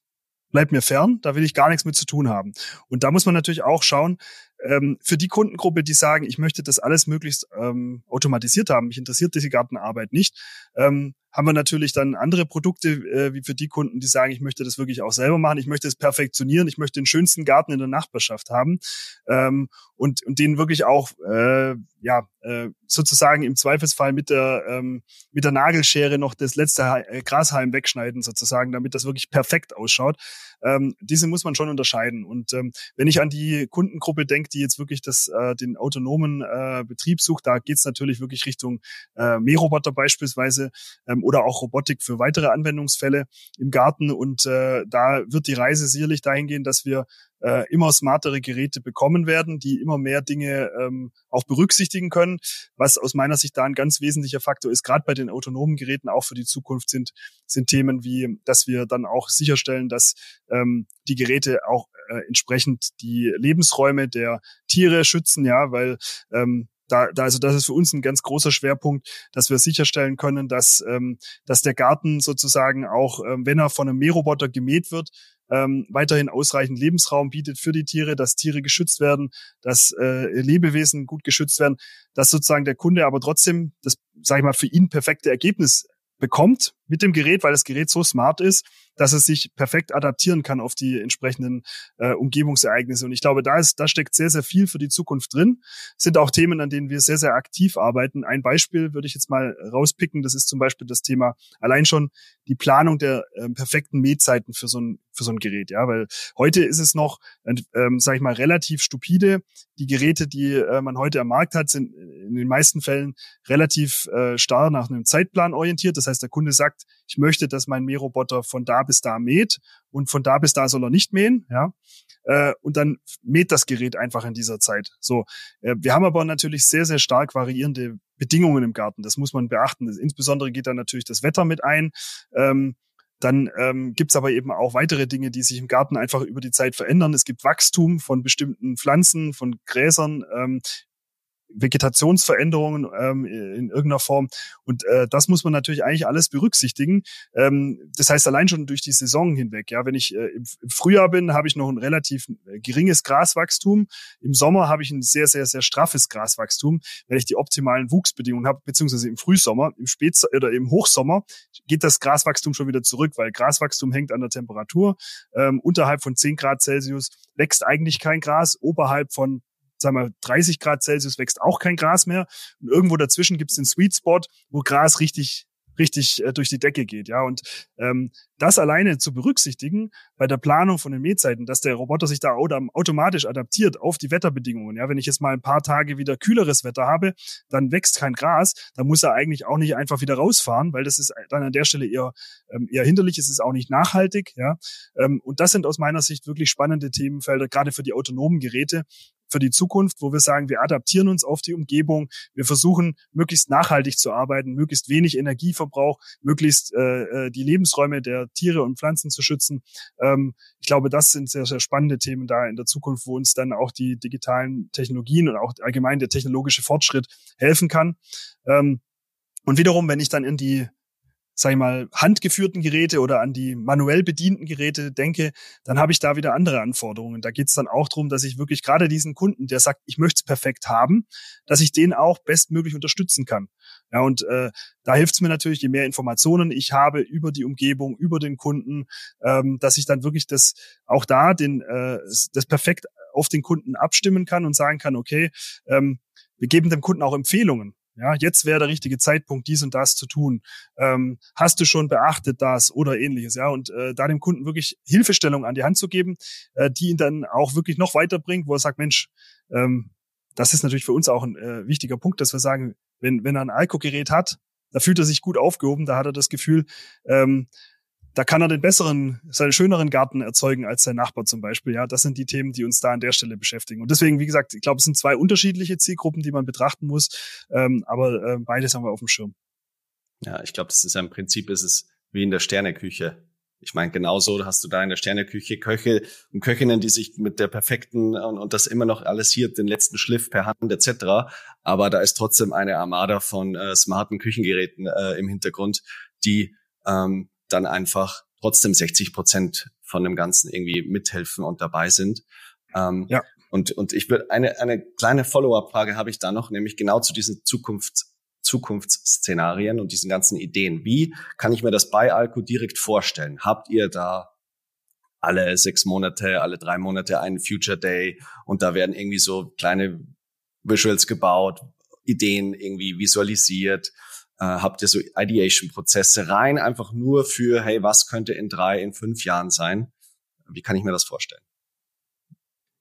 bleibt mir fern, da will ich gar nichts mit zu tun haben. Und da muss man natürlich auch schauen, ähm, für die Kundengruppe, die sagen, ich möchte das alles möglichst ähm, automatisiert haben, mich interessiert diese Gartenarbeit nicht, ähm, haben wir natürlich dann andere Produkte äh, wie für die Kunden, die sagen, ich möchte das wirklich auch selber machen, ich möchte es perfektionieren, ich möchte den schönsten Garten in der Nachbarschaft haben ähm, und, und den wirklich auch äh, ja äh, sozusagen im Zweifelsfall mit der ähm, mit der Nagelschere noch das letzte äh, Grashalm wegschneiden sozusagen, damit das wirklich perfekt ausschaut. Ähm, diese muss man schon unterscheiden. Und ähm, wenn ich an die Kundengruppe denke, die jetzt wirklich das, äh, den autonomen äh, Betrieb sucht, da geht's natürlich wirklich Richtung äh, Mähroboter beispielsweise ähm, oder auch Robotik für weitere Anwendungsfälle im Garten. Und äh, da wird die Reise sicherlich dahin gehen, dass wir äh, immer smartere Geräte bekommen werden, die immer mehr Dinge ähm, auch berücksichtigen können, was aus meiner Sicht da ein ganz wesentlicher Faktor ist, gerade bei den autonomen Geräten auch für die Zukunft sind, sind Themen wie, dass wir dann auch sicherstellen, dass ähm, die Geräte auch äh, entsprechend die Lebensräume der Tiere schützen, ja, weil ähm, da, da, also das ist für uns ein ganz großer Schwerpunkt, dass wir sicherstellen können, dass, ähm, dass der Garten sozusagen auch, ähm, wenn er von einem Mähroboter gemäht wird, ähm, weiterhin ausreichend Lebensraum bietet für die Tiere, dass Tiere geschützt werden, dass äh, Lebewesen gut geschützt werden, dass sozusagen der Kunde aber trotzdem das, sage ich mal, für ihn perfekte Ergebnis bekommt mit dem Gerät, weil das Gerät so smart ist, dass es sich perfekt adaptieren kann auf die entsprechenden äh, Umgebungsereignisse. Und ich glaube, da ist, da steckt sehr, sehr viel für die Zukunft drin. sind auch Themen, an denen wir sehr, sehr aktiv arbeiten. Ein Beispiel würde ich jetzt mal rauspicken. Das ist zum Beispiel das Thema allein schon die Planung der äh, perfekten Mähzeiten für so ein für so ein Gerät. Ja, weil heute ist es noch, ähm, sage ich mal, relativ stupide. Die Geräte, die äh, man heute am Markt hat, sind in den meisten Fällen relativ äh, starr nach einem Zeitplan orientiert. Das heißt, der Kunde sagt, sagt, ich möchte, dass mein Mähroboter von da bis da mäht und von da bis da soll er nicht mähen, ja. Äh, und dann mäht das Gerät einfach in dieser Zeit. So, äh, wir haben aber natürlich sehr, sehr stark variierende Bedingungen im Garten. Das muss man beachten. Insbesondere geht da natürlich das Wetter mit ein. Ähm, dann ähm, gibt es aber eben auch weitere Dinge, die sich im Garten einfach über die Zeit verändern. Es gibt Wachstum von bestimmten Pflanzen, von Gräsern. Ähm, Vegetationsveränderungen ähm, in irgendeiner Form. Und äh, das muss man natürlich eigentlich alles berücksichtigen. Ähm, das heißt, allein schon durch die Saison hinweg. Ja, wenn ich äh, im, Frühjahr bin, habe ich noch ein relativ äh, geringes Graswachstum. Im Sommer habe ich ein sehr, sehr, sehr straffes Graswachstum. Wenn ich die optimalen Wuchsbedingungen habe, beziehungsweise im Frühsommer, im Spät oder im Hochsommer geht das Graswachstum schon wieder zurück, weil Graswachstum hängt an der Temperatur. Ähm, unterhalb von 10 Grad Celsius wächst eigentlich kein Gras. Oberhalb von sagen wir 30 Grad Celsius wächst auch kein Gras mehr. Und irgendwo dazwischen gibt es den Sweet Spot, wo Gras richtig richtig äh, durch die Decke geht. Ja, und ähm, das alleine zu berücksichtigen bei der Planung von den Mähzeiten, dass der Roboter sich da automatisch adaptiert auf die Wetterbedingungen. Ja, wenn ich jetzt mal ein paar Tage wieder kühleres Wetter habe, dann wächst kein Gras, dann muss er eigentlich auch nicht einfach wieder rausfahren, weil das ist dann an der Stelle eher ähm, eher hinderlich. Es ist auch nicht nachhaltig. Ja, ähm, und das sind aus meiner Sicht wirklich spannende Themenfelder, gerade für die autonomen Geräte, für die Zukunft, wo wir sagen, wir adaptieren uns auf die Umgebung, wir versuchen möglichst nachhaltig zu arbeiten, möglichst wenig Energieverbrauch, möglichst äh, äh, die Lebensräume der Tiere und Pflanzen zu schützen. Ähm, ich glaube, das sind sehr, sehr spannende Themen da in der Zukunft, wo uns dann auch die digitalen Technologien und auch allgemein der technologische Fortschritt helfen kann. Ähm, und wiederum, wenn ich dann in die sag ich mal, handgeführten Geräte oder an die manuell bedienten Geräte denke, dann habe ich da wieder andere Anforderungen. Da geht es dann auch darum, dass ich wirklich gerade diesen Kunden, der sagt, ich möchte es perfekt haben, dass ich den auch bestmöglich unterstützen kann. Ja, und äh, da hilft es mir natürlich, je mehr Informationen ich habe über die Umgebung, über den Kunden, ähm, dass ich dann wirklich das auch da den äh, das perfekt auf den Kunden abstimmen kann und sagen kann, okay, ähm, wir geben dem Kunden auch Empfehlungen. Ja, jetzt wäre der richtige Zeitpunkt, dies und das zu tun. Ähm, hast du schon beachtet das oder ähnliches? Ja, und äh, da dem Kunden wirklich Hilfestellung an die Hand zu geben, äh, die ihn dann auch wirklich noch weiterbringt, wo er sagt, Mensch, ähm, das ist natürlich für uns auch ein äh, wichtiger Punkt, dass wir sagen, wenn, wenn er ein Alko-Gerät hat, da fühlt er sich gut aufgehoben, da hat er das Gefühl, ähm, da kann er den besseren, seinen schöneren Garten erzeugen als sein Nachbar zum Beispiel. Ja, das sind die Themen, die uns da an der Stelle beschäftigen. Und deswegen, wie gesagt, ich glaube, es sind zwei unterschiedliche Zielgruppen, die man betrachten muss. Ähm, aber äh, beides haben wir auf dem Schirm. Ja, ich glaube, das ist ja im Prinzip ist es wie in der Sterneküche. Ich meine, genauso hast du da in der Sterneküche Köche und Köchinnen, die sich mit der perfekten und, und das immer noch alles hier, den letzten Schliff per Hand etc. Aber da ist trotzdem eine Armada von äh, smarten Küchengeräten äh, im Hintergrund, die ähm, dann einfach trotzdem 60 Prozent von dem Ganzen irgendwie mithelfen und dabei sind. Ähm, ja. Und, und ich würde eine, eine kleine Follow-up-Frage habe ich da noch, nämlich genau zu diesen Zukunfts, Zukunftsszenarien und diesen ganzen Ideen. Wie kann ich mir das bei Alco direkt vorstellen? Habt ihr da alle sechs Monate, alle drei Monate einen Future Day und da werden irgendwie so kleine Visuals gebaut, Ideen irgendwie visualisiert? Äh, habt ihr so Ideation-Prozesse rein, einfach nur für, hey, was könnte in drei, in fünf Jahren sein? Wie kann ich mir das vorstellen?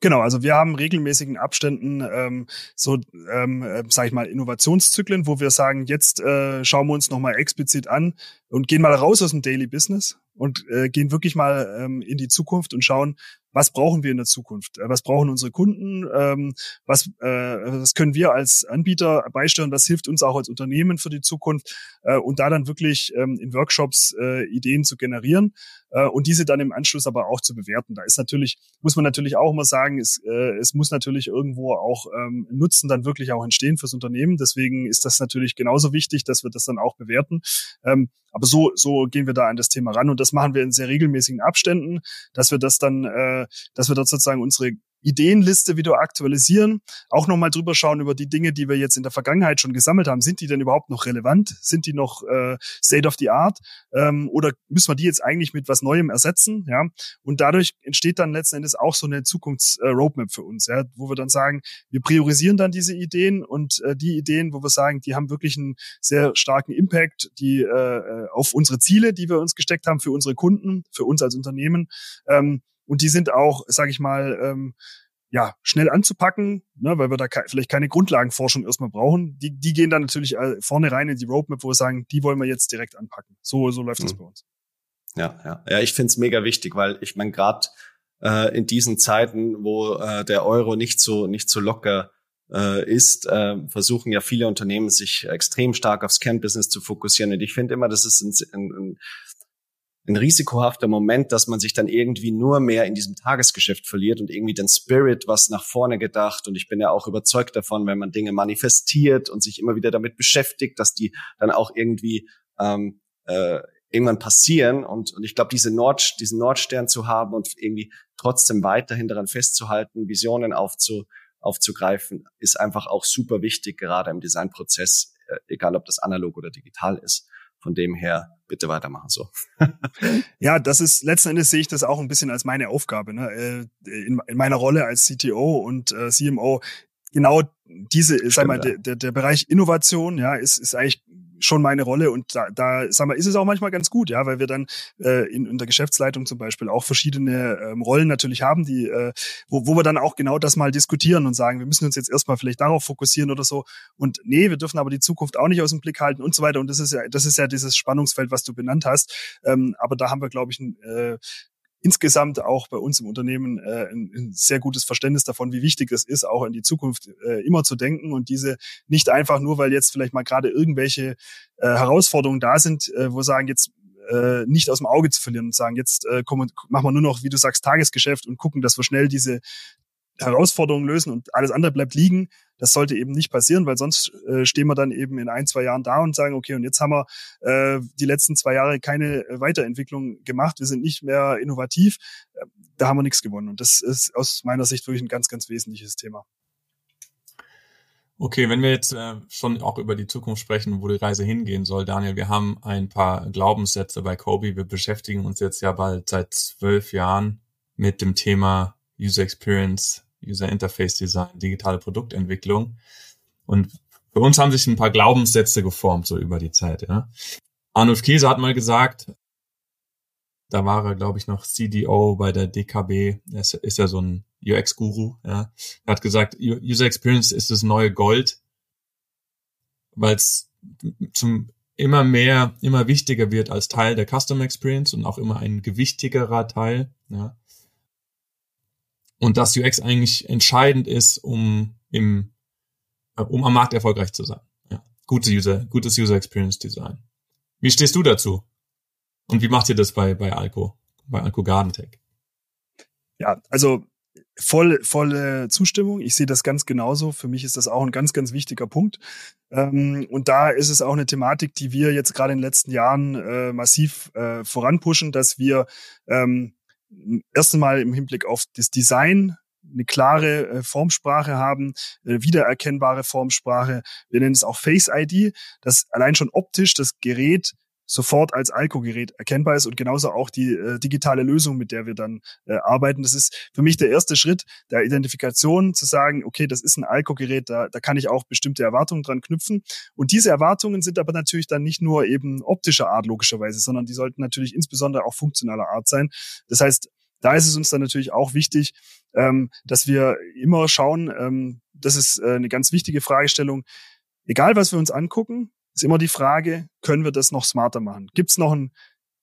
Genau, also wir haben regelmäßigen Abständen ähm, so, ähm, äh, sage ich mal, Innovationszyklen, wo wir sagen, jetzt äh, schauen wir uns nochmal explizit an und gehen mal raus aus dem Daily Business und äh, gehen wirklich mal ähm, in die Zukunft und schauen, was brauchen wir in der Zukunft? Äh, was brauchen unsere Kunden? Ähm, was, äh, was können wir als Anbieter beisteuern? Was hilft uns auch als Unternehmen für die Zukunft? Äh, und da dann wirklich ähm, in Workshops äh, Ideen zu generieren äh, und diese dann im Anschluss aber auch zu bewerten. Da ist natürlich, muss man natürlich auch immer sagen, es, äh, es muss natürlich irgendwo auch ähm, Nutzen dann wirklich auch entstehen fürs Unternehmen. Deswegen ist das natürlich genauso wichtig, dass wir das dann auch bewerten. Ähm, aber so, so gehen wir da an das Thema ran und das machen wir in sehr regelmäßigen Abständen, dass wir das dann, äh, dass wir dort sozusagen unsere Ideenliste wieder aktualisieren, auch nochmal drüber schauen über die Dinge, die wir jetzt in der Vergangenheit schon gesammelt haben. Sind die denn überhaupt noch relevant? Sind die noch äh, State of the Art? Ähm, oder müssen wir die jetzt eigentlich mit was Neuem ersetzen? Ja, und dadurch entsteht dann letzten Endes auch so eine Zukunftsroadmap äh, für uns, ja, wo wir dann sagen, wir priorisieren dann diese Ideen und äh, die Ideen, wo wir sagen, die haben wirklich einen sehr starken Impact, die äh, äh auf unsere Ziele, die wir uns gesteckt haben, für unsere Kunden, für uns als Unternehmen. Ähm, und die sind auch, sage ich mal, ähm, ja, schnell anzupacken, ne, weil wir da ke vielleicht keine Grundlagenforschung erstmal brauchen. Die, die gehen dann natürlich äh, vorne rein in die Roadmap, wo wir sagen, die wollen wir jetzt direkt anpacken. So, so läuft mhm. das bei uns. Ja, ja. Ja, ich find's mega wichtig, weil ich meine, gerade äh, in diesen Zeiten, wo äh, der Euro nicht so, nicht so locker äh, ist, äh, versuchen ja viele Unternehmen sich extrem stark aufs Kernbusiness zu fokussieren. Und ich finde immer, das ist ein, ein, ein ein risikohafter Moment, dass man sich dann irgendwie nur mehr in diesem Tagesgeschäft verliert und irgendwie den Spirit, was nach vorne gedacht. Und ich bin ja auch überzeugt davon, wenn man Dinge manifestiert und sich immer wieder damit beschäftigt, dass die dann auch irgendwie ähm, äh, irgendwann passieren. Und, und ich glaube, diese Nord, diesen Nordstern zu haben und irgendwie trotzdem weiterhin daran festzuhalten, Visionen aufzu, aufzugreifen, ist einfach auch super wichtig, gerade im Designprozess, äh, egal ob das analog oder digital ist. Von dem her bitte weitermachen so. ja, das ist letzten Endes sehe ich das auch ein bisschen als meine Aufgabe. Ne? Äh, in, in meiner Rolle als CTO und äh, CMO genau diese, Stimmt, sag mal, ja. der, der Bereich Innovation, ja, ist, ist eigentlich schon meine Rolle. Und da, da sag mal, ist es auch manchmal ganz gut, ja, weil wir dann äh, in, in der Geschäftsleitung zum Beispiel auch verschiedene ähm, Rollen natürlich haben, die, äh, wo, wo wir dann auch genau das mal diskutieren und sagen, wir müssen uns jetzt erstmal vielleicht darauf fokussieren oder so. Und nee, wir dürfen aber die Zukunft auch nicht aus dem Blick halten und so weiter. Und das ist ja, das ist ja dieses Spannungsfeld, was du benannt hast, ähm, aber da haben wir, glaube ich, ein, äh, insgesamt auch bei uns im Unternehmen äh, ein, ein, sehr gutes Verständnis davon, wie wichtig es ist, auch in die Zukunft äh, immer zu denken und diese nicht einfach nur, weil jetzt vielleicht mal gerade irgendwelche äh, Herausforderungen da sind, äh, wo sagen, jetzt äh, nicht aus dem Auge zu verlieren und sagen, jetzt äh, kommen, machen wir nur noch, wie du sagst, Tagesgeschäft und gucken, dass wir schnell diese Herausforderungen lösen und alles andere bleibt liegen. Das sollte eben nicht passieren, weil sonst äh, stehen wir dann eben in ein, zwei Jahren da und sagen, okay, und jetzt haben wir äh, die letzten zwei Jahre keine Weiterentwicklung gemacht, wir sind nicht mehr innovativ, da haben wir nichts gewonnen. Und das ist aus meiner Sicht wirklich ein ganz, ganz wesentliches Thema. Okay, wenn wir jetzt äh, schon auch über die Zukunft sprechen, wo die Reise hingehen soll, Daniel, wir haben ein paar Glaubenssätze bei Kobe. Wir beschäftigen uns jetzt ja bald seit zwölf Jahren mit dem Thema User Experience User Interface Design, digitale Produktentwicklung. Und für uns haben sich ein paar Glaubenssätze geformt, so über die Zeit. Ja. Arnulf Käse hat mal gesagt, da war er, glaube ich, noch CDO bei der DKB, er ist, ist ja so ein UX-Guru, ja. Er hat gesagt, User Experience ist das neue Gold, weil es zum immer mehr, immer wichtiger wird als Teil der Customer Experience und auch immer ein gewichtigerer Teil. Ja und dass UX eigentlich entscheidend ist, um im äh, um am Markt erfolgreich zu sein. Ja. Gute User, gutes User Experience Design. Wie stehst du dazu? Und wie macht ihr das bei bei Alco, bei Alco Garden Tech? Ja, also voll, volle Zustimmung. Ich sehe das ganz genauso. Für mich ist das auch ein ganz, ganz wichtiger Punkt. Ähm, und da ist es auch eine Thematik, die wir jetzt gerade in den letzten Jahren äh, massiv äh, voranpushen, dass wir ähm, erst einmal im Hinblick auf das Design eine klare äh, Formsprache haben, äh, wiedererkennbare Formsprache. Wir nennen es auch Face ID, dass allein schon optisch das Gerät sofort als Alko-Gerät erkennbar ist und genauso auch die äh, digitale Lösung, mit der wir dann äh, arbeiten. Das ist für mich der erste Schritt der Identifikation, zu sagen, okay, das ist ein Alko-Gerät, da, da kann ich auch bestimmte Erwartungen dran knüpfen. Und diese Erwartungen sind aber natürlich dann nicht nur eben optischer Art logischerweise, sondern die sollten natürlich insbesondere auch funktionaler Art sein. Das heißt, da ist es uns dann natürlich auch wichtig, ähm, dass wir immer schauen, ähm, das ist äh, eine ganz wichtige Fragestellung, egal was wir uns angucken, ist immer die Frage, können wir das noch smarter machen? Gibt es noch einen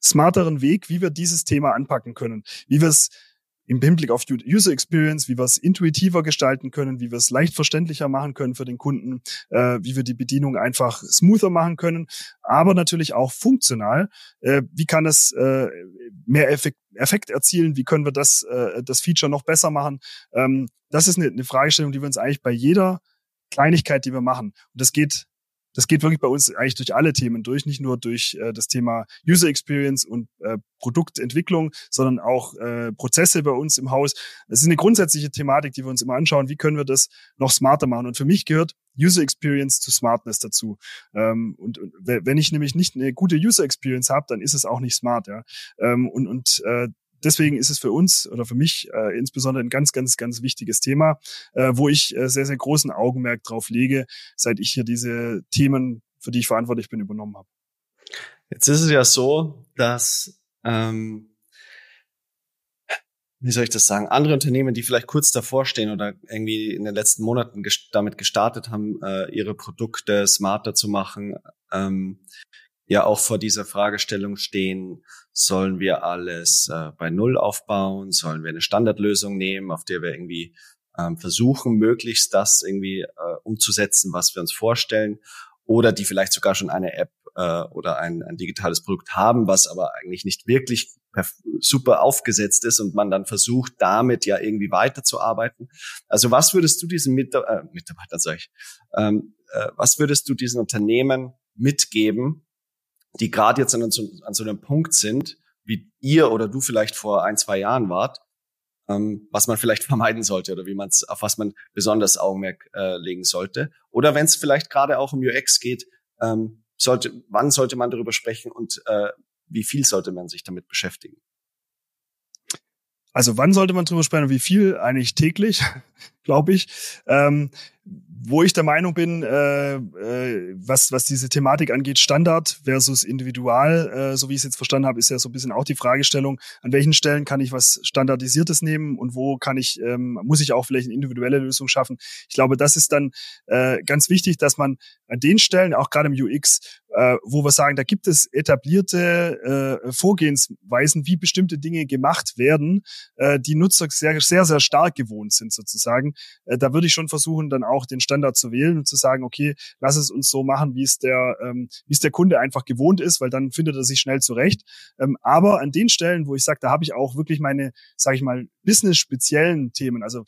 smarteren Weg, wie wir dieses Thema anpacken können? Wie wir es im Hinblick auf User Experience, wie wir es intuitiver gestalten können, wie wir es leicht verständlicher machen können für den Kunden, äh, wie wir die Bedienung einfach smoother machen können, aber natürlich auch funktional. Äh, wie kann es äh, mehr Effekt, Effekt erzielen? Wie können wir das, äh, das Feature noch besser machen? Ähm, das ist eine, eine Fragestellung, die wir uns eigentlich bei jeder Kleinigkeit, die wir machen. Und das geht das geht wirklich bei uns eigentlich durch alle Themen durch, nicht nur durch äh, das Thema User Experience und äh, Produktentwicklung, sondern auch äh, Prozesse bei uns im Haus. Es ist eine grundsätzliche Thematik, die wir uns immer anschauen, wie können wir das noch smarter machen. Und für mich gehört User Experience zu Smartness dazu. Ähm, und, und wenn ich nämlich nicht eine gute User Experience habe, dann ist es auch nicht smart. Ja? Ähm, und und äh, deswegen ist es für uns oder für mich äh, insbesondere ein ganz, ganz, ganz wichtiges Thema, äh, wo ich äh, sehr, sehr großen Augenmerk drauf lege, seit ich hier diese Themen, für die ich verantwortlich bin, übernommen habe. Jetzt ist es ja so, dass ähm, wie soll ich das sagen, andere Unternehmen, die vielleicht kurz davor stehen oder irgendwie in den letzten Monaten gest damit gestartet haben, äh, ihre Produkte smarter zu machen, ähm, ja auch vor dieser Fragestellung stehen, sollen wir alles äh, bei Null aufbauen, sollen wir eine Standardlösung nehmen, auf der wir irgendwie ähm, versuchen, möglichst das irgendwie äh, umzusetzen, was wir uns vorstellen, oder die vielleicht sogar schon eine App äh, oder ein, ein digitales Produkt haben, was aber eigentlich nicht wirklich super aufgesetzt ist und man dann versucht, damit ja irgendwie weiterzuarbeiten. Also was würdest du diesen Mit äh, Mitarbeitern, sag ich, ähm, äh, was würdest du diesen Unternehmen mitgeben, die gerade jetzt an so, an so einem Punkt sind, wie ihr oder du vielleicht vor ein, zwei Jahren wart, ähm, was man vielleicht vermeiden sollte oder wie man es, auf was man besonders Augenmerk äh, legen sollte. Oder wenn es vielleicht gerade auch um UX geht, ähm, sollte, wann sollte man darüber sprechen und äh, wie viel sollte man sich damit beschäftigen? Also wann sollte man drüber sprechen? Wie viel? Eigentlich täglich, glaube ich. Ähm, wo ich der Meinung bin, äh, äh, was, was diese Thematik angeht, Standard versus Individual, äh, so wie ich es jetzt verstanden habe, ist ja so ein bisschen auch die Fragestellung, an welchen Stellen kann ich was Standardisiertes nehmen und wo kann ich, ähm, muss ich auch vielleicht eine individuelle Lösung schaffen. Ich glaube, das ist dann äh, ganz wichtig, dass man an den Stellen, auch gerade im UX, äh, wo wir sagen, da gibt es etablierte äh, Vorgehensweisen, wie bestimmte Dinge gemacht werden, äh, die Nutzer sehr, sehr, sehr stark gewohnt sind sozusagen. Äh, da würde ich schon versuchen, dann auch den Standard zu wählen und zu sagen, okay, lass es uns so machen, wie es der, ähm, wie es der Kunde einfach gewohnt ist, weil dann findet er sich schnell zurecht. Ähm, aber an den Stellen, wo ich sage, da habe ich auch wirklich meine, sage ich mal, business-speziellen Themen. Also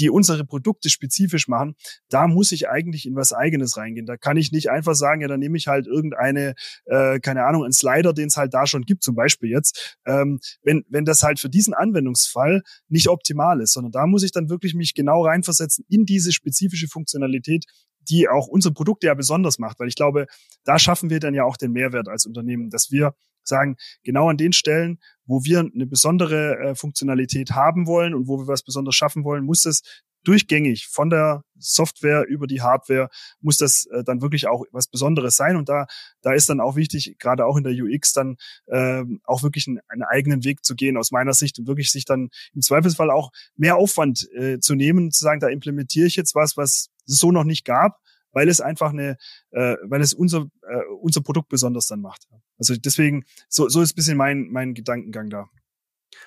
die unsere Produkte spezifisch machen, da muss ich eigentlich in was Eigenes reingehen. Da kann ich nicht einfach sagen, ja, dann nehme ich halt irgendeine, äh, keine Ahnung, einen Slider, den es halt da schon gibt, zum Beispiel jetzt. Ähm, wenn, wenn das halt für diesen Anwendungsfall nicht optimal ist, sondern da muss ich dann wirklich mich genau reinversetzen in diese spezifische Funktionalität, die auch unsere Produkte ja besonders macht, weil ich glaube, da schaffen wir dann ja auch den Mehrwert als Unternehmen, dass wir sagen, genau an den Stellen, wo wir eine besondere äh, Funktionalität haben wollen und wo wir was besonders schaffen wollen, muss es durchgängig von der Software über die Hardware muss das äh, dann wirklich auch was Besonderes sein. Und da da ist dann auch wichtig gerade auch in der UX dann äh, auch wirklich einen, einen, eigenen Weg zu gehen aus meiner Sicht und wirklich sich dann im Zweifelsfall auch mehr Aufwand äh, zu nehmen zu sagen da implementiere ich jetzt was was es so noch nicht gab weil es einfach eine, äh, weil es unser, äh, unser Produkt besonders dann macht. Also deswegen, so, so ist ein bisschen mein, mein Gedankengang da.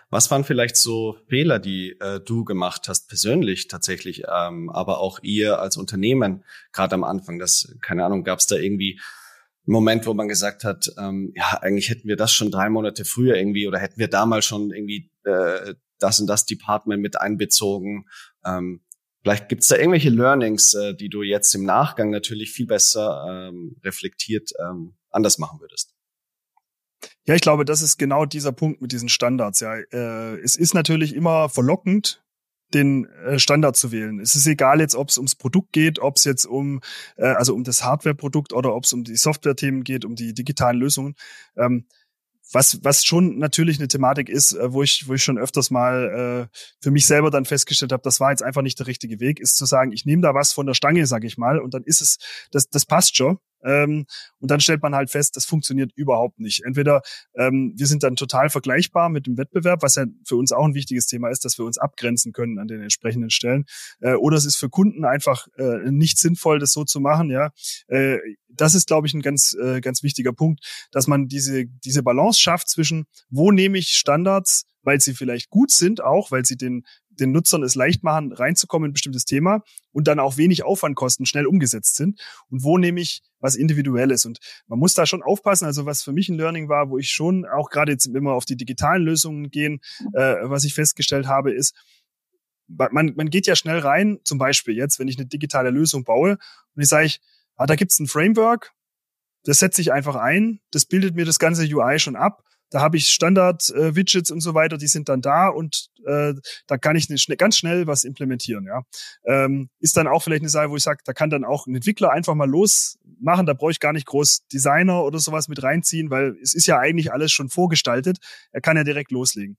Was waren vielleicht so Fehler, die äh, du gemacht hast, persönlich tatsächlich, ähm, aber auch ihr als Unternehmen, gerade am Anfang? Das, keine Ahnung, gab es da irgendwie einen Moment, wo man gesagt hat, ähm, ja, eigentlich hätten wir das schon drei Monate früher irgendwie oder hätten wir damals schon irgendwie äh, das und das Department mit einbezogen. Ähm, Vielleicht gibt's da irgendwelche Learnings, äh, die du jetzt im Nachgang natürlich viel besser ähm, reflektiert ähm, anders machen würdest. Ja, ich glaube, das ist genau dieser Punkt mit diesen Standards. Ja, äh, es ist natürlich immer verlockend, den äh, Standard zu wählen. Es ist egal jetzt, ob es ums Produkt geht, ob es jetzt um äh, also um das Hardware-Produkt oder ob es um die Software-Themen geht, um die digitalen Lösungen. Ähm, was, was schon natürlich eine Thematik ist, äh, wo ich, wo ich schon öfters mal äh, für mich selber dann festgestellt habe, das war jetzt einfach nicht der richtige Weg, ist zu sagen, ich nehme da was von der Stange, sag ich mal, und dann ist es, das, das passt schon. Ähm, und dann stellt man halt fest, das funktioniert überhaupt nicht. Entweder ähm, wir sind dann total vergleichbar mit dem Wettbewerb, was ja für uns auch ein wichtiges Thema ist, dass wir uns abgrenzen können an den entsprechenden Stellen. Äh, oder es ist für Kunden einfach äh, nicht sinnvoll, das so zu machen. Ja, äh, das ist, glaube ich, ein ganz, äh, ganz wichtiger Punkt, dass man diese, diese Balance schafft zwischen, wo nehme ich Standards, weil sie vielleicht gut sind, auch weil sie den den Nutzern es leicht machen, reinzukommen in ein bestimmtes Thema und dann auch wenig Aufwand kosten, schnell umgesetzt sind. Und wo nehme ich was Individuelles? Und man muss da schon aufpassen. Also was für mich ein Learning war, wo ich schon auch gerade jetzt, wir auf die digitalen Lösungen gehen, äh, was ich festgestellt habe, ist, man, man geht ja schnell rein, zum Beispiel jetzt, wenn ich eine digitale Lösung baue und ich sage, ah, da gibt's ein Framework, das setze ich einfach ein, das bildet mir das ganze UI schon ab da habe ich Standard-Widgets äh, und so weiter, die sind dann da und äh, da kann ich ne, ganz schnell was implementieren. Ja, ähm, ist dann auch vielleicht eine Sache, wo ich sage, da kann dann auch ein Entwickler einfach mal losmachen. Da brauche ich gar nicht groß Designer oder sowas mit reinziehen, weil es ist ja eigentlich alles schon vorgestaltet. Er kann ja direkt loslegen.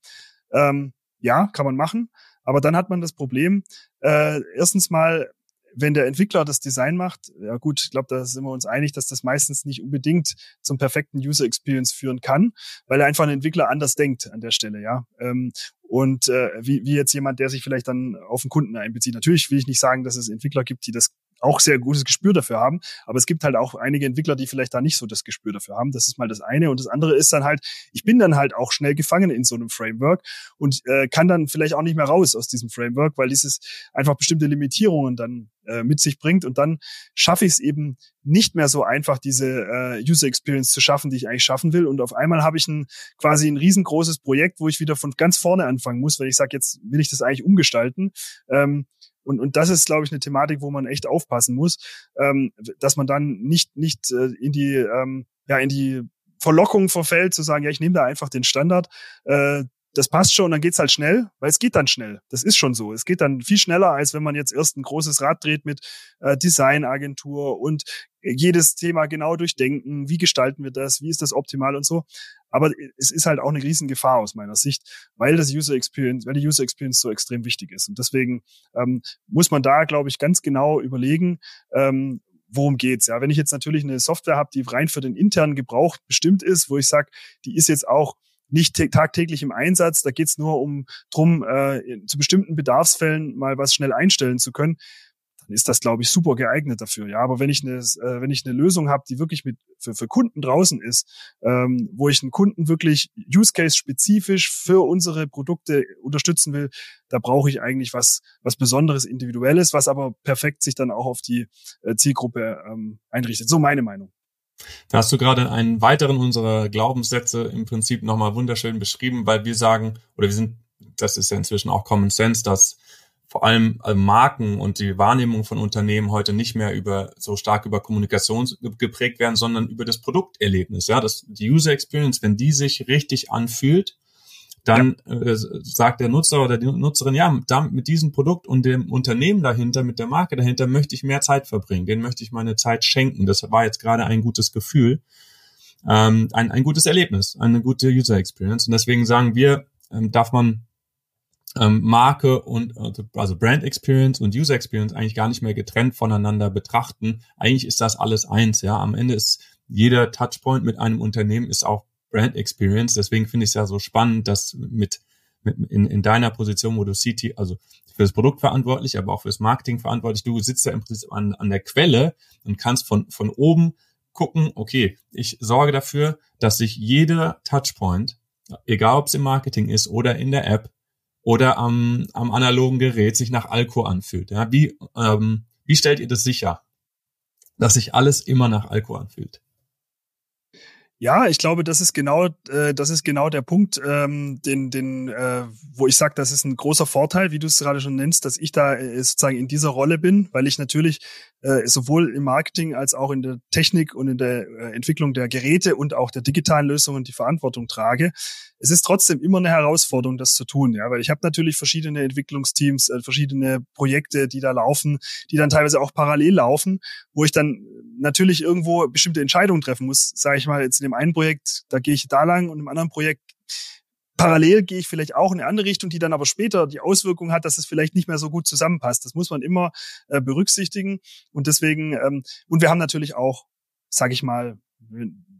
Ähm, ja, kann man machen, aber dann hat man das Problem. Äh, erstens mal wenn der Entwickler das Design macht, ja gut, ich glaube, da sind wir uns einig, dass das meistens nicht unbedingt zum perfekten User Experience führen kann, weil er einfach ein Entwickler anders denkt an der Stelle, ja. Ähm, und äh, wie, wie jetzt jemand, der sich vielleicht dann auf den Kunden einbezieht. Natürlich will ich nicht sagen, dass es Entwickler gibt, die das auch sehr gutes Gespür dafür haben. Aber es gibt halt auch einige Entwickler, die vielleicht da nicht so das Gespür dafür haben. Das ist mal das eine. Und das andere ist dann halt, ich bin dann halt auch schnell gefangen in so einem Framework und äh, kann dann vielleicht auch nicht mehr raus aus diesem Framework, weil dieses einfach bestimmte Limitierungen dann äh, mit sich bringt. Und dann schaffe ich es eben nicht mehr so einfach, diese äh, User Experience zu schaffen, die ich eigentlich schaffen will. Und auf einmal habe ich ein quasi ein riesengroßes Projekt, wo ich wieder von ganz vorne anfangen muss, weil ich sage, jetzt will ich das eigentlich umgestalten. Ähm, und, und das ist, glaube ich, eine Thematik, wo man echt aufpassen muss, ähm, dass man dann nicht, nicht äh, in die, ähm, ja, in die Verlockung verfällt, zu sagen, ja, ich nehme da einfach den Standard. Äh, das passt schon, dann geht's halt schnell, weil es geht dann schnell. Das ist schon so. Es geht dann viel schneller, als wenn man jetzt erst ein großes Rad dreht mit äh, Designagentur und jedes Thema genau durchdenken. Wie gestalten wir das? Wie ist das optimal und so? Aber es ist halt auch eine Riesengefahr aus meiner Sicht, weil das User Experience, weil die User Experience so extrem wichtig ist. Und deswegen ähm, muss man da, glaube ich, ganz genau überlegen, ähm, worum geht's. Ja, wenn ich jetzt natürlich eine Software habe, die rein für den internen Gebrauch bestimmt ist, wo ich sage, die ist jetzt auch nicht tagtäglich im Einsatz. Da geht's nur um drum, äh, zu bestimmten Bedarfsfällen mal was schnell einstellen zu können dann ist das, glaube ich, super geeignet dafür. Ja, aber wenn ich eine, äh, wenn ich eine Lösung habe, die wirklich mit für, für Kunden draußen ist, ähm, wo ich einen Kunden wirklich Use Case spezifisch für unsere Produkte unterstützen will, da brauche ich eigentlich was was Besonderes, Individuelles, was aber perfekt sich dann auch auf die äh, Zielgruppe ähm, einrichtet. So meine Meinung. Da hast du gerade einen weiteren unserer Glaubenssätze im Prinzip nochmal wunderschön beschrieben, weil wir sagen, oder wir sind, das ist ja inzwischen auch Common Sense, dass vor allem äh, Marken und die Wahrnehmung von Unternehmen heute nicht mehr über so stark über Kommunikation geprägt werden, sondern über das Produkterlebnis. Ja, das die User Experience, wenn die sich richtig anfühlt, dann ja. äh, sagt der Nutzer oder die Nutzerin, ja, damit, mit diesem Produkt und dem Unternehmen dahinter, mit der Marke dahinter möchte ich mehr Zeit verbringen, den möchte ich meine Zeit schenken. Das war jetzt gerade ein gutes Gefühl, ähm, ein, ein gutes Erlebnis, eine gute User Experience. Und deswegen sagen wir, ähm, darf man ähm, Marke und also, also Brand Experience und User Experience eigentlich gar nicht mehr getrennt voneinander betrachten. Eigentlich ist das alles eins, ja. Am Ende ist jeder Touchpoint mit einem Unternehmen ist auch Brand Experience. Deswegen finde ich es ja so spannend, dass mit, mit in, in deiner Position, wo du CT, also für das Produkt verantwortlich, aber auch für das Marketing verantwortlich, du sitzt ja im Prinzip an, an der Quelle und kannst von, von oben gucken, okay, ich sorge dafür, dass sich jeder Touchpoint, egal ob es im Marketing ist oder in der App, oder am, am analogen Gerät sich nach Alko anfühlt. Ja, wie, ähm, wie stellt ihr das sicher, dass sich alles immer nach Alko anfühlt? Ja, ich glaube, das ist genau, äh, das ist genau der Punkt, ähm, den, den, äh, wo ich sage, das ist ein großer Vorteil, wie du es gerade schon nennst, dass ich da äh, sozusagen in dieser Rolle bin, weil ich natürlich äh, sowohl im Marketing als auch in der Technik und in der äh, Entwicklung der Geräte und auch der digitalen Lösungen die Verantwortung trage. Es ist trotzdem immer eine Herausforderung, das zu tun, ja, weil ich habe natürlich verschiedene Entwicklungsteams, äh, verschiedene Projekte, die da laufen, die dann teilweise auch parallel laufen, wo ich dann natürlich irgendwo bestimmte Entscheidungen treffen muss, sage ich mal jetzt in dem einen Projekt, da gehe ich da lang und im anderen Projekt parallel gehe ich vielleicht auch in eine andere Richtung, die dann aber später die Auswirkung hat, dass es vielleicht nicht mehr so gut zusammenpasst. Das muss man immer äh, berücksichtigen und deswegen ähm, und wir haben natürlich auch, sage ich mal,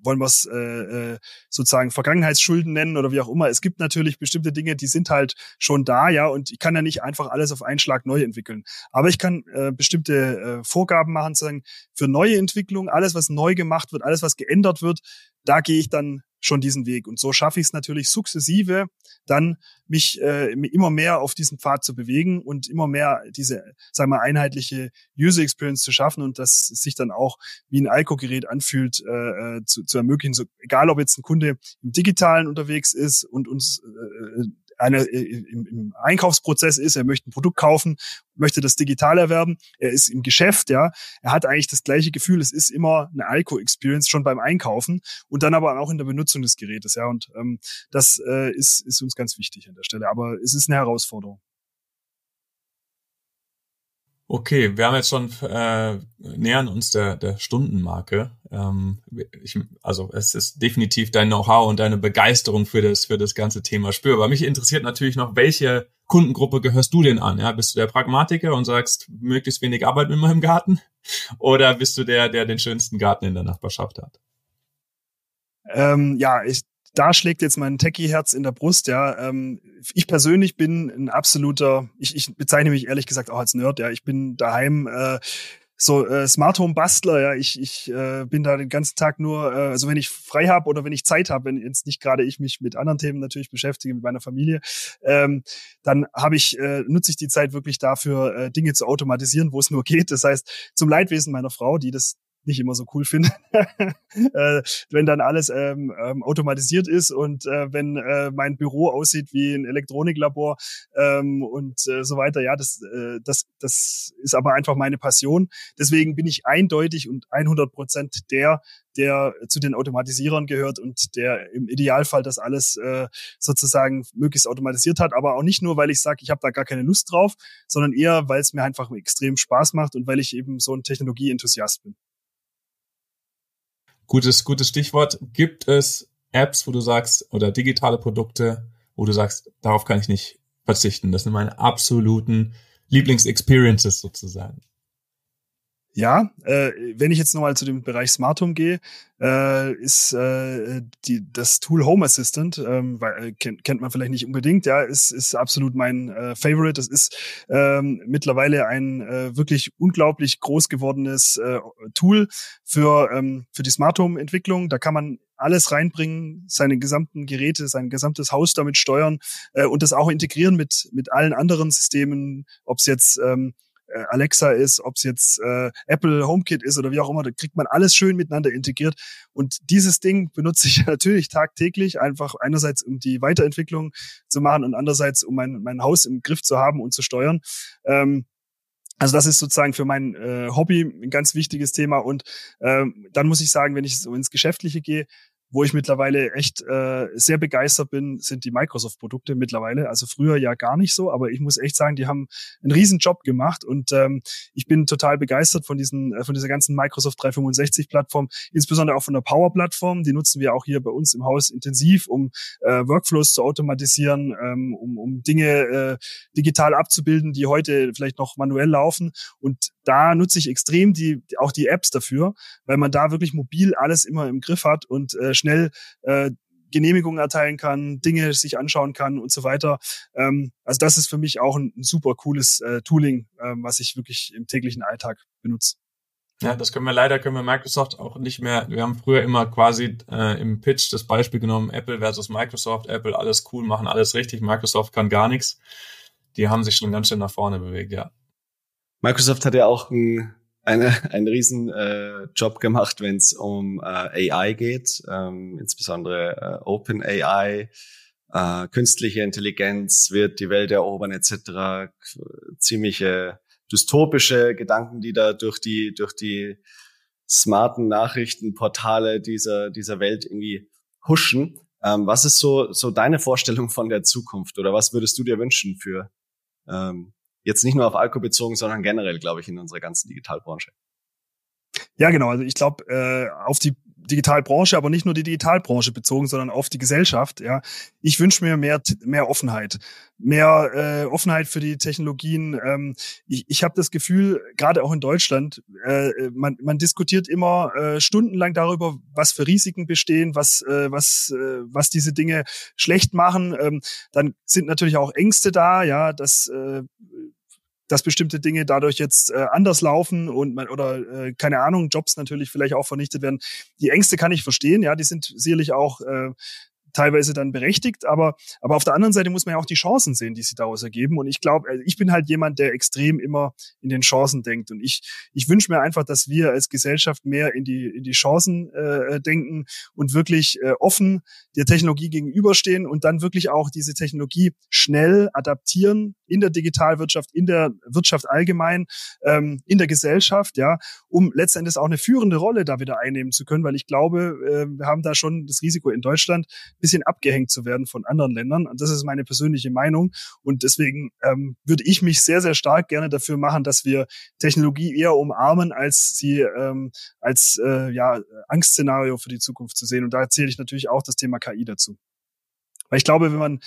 wollen wir es äh, äh, sozusagen Vergangenheitsschulden nennen oder wie auch immer. Es gibt natürlich bestimmte Dinge, die sind halt schon da, ja, und ich kann ja nicht einfach alles auf einen Schlag neu entwickeln. Aber ich kann äh, bestimmte äh, Vorgaben machen, sagen, für neue Entwicklungen, alles, was neu gemacht wird, alles, was geändert wird, da gehe ich dann schon diesen Weg. Und so schaffe ich es natürlich sukzessive, dann mich äh, immer mehr auf diesen Pfad zu bewegen und immer mehr diese, sagen wir, einheitliche User Experience zu schaffen und dass es sich dann auch wie ein Alco-Gerät anfühlt, äh, äh, zu, zu ermöglichen. So, egal, ob jetzt ein Kunde im Digitalen unterwegs ist und uns äh, einer äh, im, im Einkaufsprozess ist, er möchte ein Produkt kaufen, möchte das digital erwerben, er ist im Geschäft, ja, er hat eigentlich das gleiche Gefühl, es ist immer eine Alco-Experience schon beim Einkaufen und dann aber auch in der Benutzung des Gerätes, ja, und ähm, das äh, ist, ist uns ganz wichtig an der Stelle, aber es ist eine Herausforderung. Okay, wir haben jetzt schon äh, nähern uns der, der Stundenmarke. Ähm, ich, also es ist definitiv dein Know-how und deine Begeisterung für das für das ganze Thema spürbar. Mich interessiert natürlich noch, welche Kundengruppe gehörst du denn an? Ja, bist du der Pragmatiker und sagst möglichst wenig Arbeit mit meinem Garten, oder bist du der, der den schönsten Garten in der Nachbarschaft hat? Ähm, ja, ich da schlägt jetzt mein Techie-Herz in der Brust, ja. Ähm, ich persönlich bin ein absoluter, ich, ich bezeichne mich ehrlich gesagt auch als Nerd, ja. Ich bin daheim äh, so äh, Smart Home Bastler, ja. Ich, ich äh, bin da den ganzen Tag nur, äh, also wenn ich frei habe oder wenn ich Zeit habe, wenn jetzt nicht gerade ich mich mit anderen Themen natürlich beschäftige, mit meiner Familie, ähm, dann habe ich, äh, nutze ich die Zeit wirklich dafür, äh, Dinge zu automatisieren, wo es nur geht. Das heißt, zum Leidwesen meiner Frau, die das nicht immer so cool finde, äh, wenn dann alles ähm, ähm, automatisiert ist und äh, wenn äh, mein Büro aussieht wie ein Elektroniklabor ähm, und äh, so weiter. Ja, das, äh, das, das ist aber einfach meine Passion. Deswegen bin ich eindeutig und 100 Prozent der, der zu den Automatisierern gehört und der im Idealfall das alles äh, sozusagen möglichst automatisiert hat. Aber auch nicht nur, weil ich sage, ich habe da gar keine Lust drauf, sondern eher, weil es mir einfach extrem Spaß macht und weil ich eben so ein Technologieenthusiast bin. Gutes, gutes Stichwort. Gibt es Apps, wo du sagst, oder digitale Produkte, wo du sagst, darauf kann ich nicht verzichten. Das sind meine absoluten Lieblingsexperiences sozusagen. Ja, äh, wenn ich jetzt nochmal zu dem Bereich Smart Home gehe, äh, ist äh, die, das Tool Home Assistant, ähm, weil, äh, kennt, kennt man vielleicht nicht unbedingt, ja, ist, ist absolut mein äh, Favorite. Das ist ähm, mittlerweile ein äh, wirklich unglaublich groß gewordenes äh, Tool für, ähm, für die Smart Home Entwicklung. Da kann man alles reinbringen, seine gesamten Geräte, sein gesamtes Haus damit steuern äh, und das auch integrieren mit, mit allen anderen Systemen, ob es jetzt ähm, äh, Alexa ist, ob es jetzt äh, Apple HomeKit ist oder wie auch immer, da kriegt man alles schön miteinander integriert. Und dieses Ding benutze ich natürlich tagtäglich, einfach einerseits um die Weiterentwicklung zu machen und andererseits um mein, mein Haus im Griff zu haben und zu steuern. Ähm, also das ist sozusagen für mein äh, Hobby ein ganz wichtiges Thema. Und ähm, dann muss ich sagen, wenn ich so ins Geschäftliche gehe, wo ich mittlerweile echt äh, sehr begeistert bin, sind die Microsoft-Produkte mittlerweile. Also früher ja gar nicht so, aber ich muss echt sagen, die haben einen riesen Job gemacht und ähm, ich bin total begeistert von diesen, äh, von dieser ganzen Microsoft 365-Plattform, insbesondere auch von der Power-Plattform. Die nutzen wir auch hier bei uns im Haus intensiv, um äh, Workflows zu automatisieren, ähm, um, um Dinge äh, digital abzubilden, die heute vielleicht noch manuell laufen. Und da nutze ich extrem die auch die Apps dafür, weil man da wirklich mobil alles immer im Griff hat und äh, schnell äh, Genehmigungen erteilen kann, Dinge sich anschauen kann und so weiter. Ähm, also das ist für mich auch ein, ein super cooles äh, Tooling, ähm, was ich wirklich im täglichen Alltag benutze. Ja, das können wir leider, können wir Microsoft auch nicht mehr. Wir haben früher immer quasi äh, im Pitch das Beispiel genommen, Apple versus Microsoft. Apple alles cool, machen alles richtig, Microsoft kann gar nichts. Die haben sich schon ganz schön nach vorne bewegt, ja. Microsoft hat ja auch ein eine, einen riesen äh, Job gemacht, wenn es um äh, AI geht, ähm, insbesondere äh, Open AI, äh, künstliche Intelligenz wird die Welt erobern etc. Ziemliche dystopische Gedanken, die da durch die durch die smarten Nachrichtenportale dieser dieser Welt irgendwie huschen. Ähm, was ist so so deine Vorstellung von der Zukunft oder was würdest du dir wünschen für ähm, Jetzt nicht nur auf Alko bezogen, sondern generell, glaube ich, in unserer ganzen Digitalbranche. Ja, genau. Also ich glaube, äh, auf die Digitalbranche, aber nicht nur die Digitalbranche bezogen, sondern auf die Gesellschaft. Ja, ich wünsche mir mehr mehr Offenheit, mehr äh, Offenheit für die Technologien. Ähm, ich ich habe das Gefühl, gerade auch in Deutschland, äh, man man diskutiert immer äh, stundenlang darüber, was für Risiken bestehen, was äh, was äh, was diese Dinge schlecht machen. Ähm, dann sind natürlich auch Ängste da, ja, dass äh, dass bestimmte Dinge dadurch jetzt äh, anders laufen und man, oder äh, keine Ahnung, Jobs natürlich vielleicht auch vernichtet werden. Die Ängste kann ich verstehen, ja, die sind sicherlich auch äh, teilweise dann berechtigt, aber, aber auf der anderen Seite muss man ja auch die Chancen sehen, die sich daraus ergeben. Und ich glaube, also ich bin halt jemand, der extrem immer in den Chancen denkt. Und ich, ich wünsche mir einfach, dass wir als Gesellschaft mehr in die, in die Chancen äh, denken und wirklich äh, offen der Technologie gegenüberstehen und dann wirklich auch diese Technologie schnell adaptieren in der Digitalwirtschaft, in der Wirtschaft allgemein, ähm, in der Gesellschaft, ja, um letztendlich auch eine führende Rolle da wieder einnehmen zu können, weil ich glaube, äh, wir haben da schon das Risiko in Deutschland, bisschen abgehängt zu werden von anderen Ländern. Und das ist meine persönliche Meinung. Und deswegen ähm, würde ich mich sehr, sehr stark gerne dafür machen, dass wir Technologie eher umarmen, als sie ähm, als äh, ja, Angstszenario für die Zukunft zu sehen. Und da erzähle ich natürlich auch das Thema KI dazu. Weil ich glaube, wenn man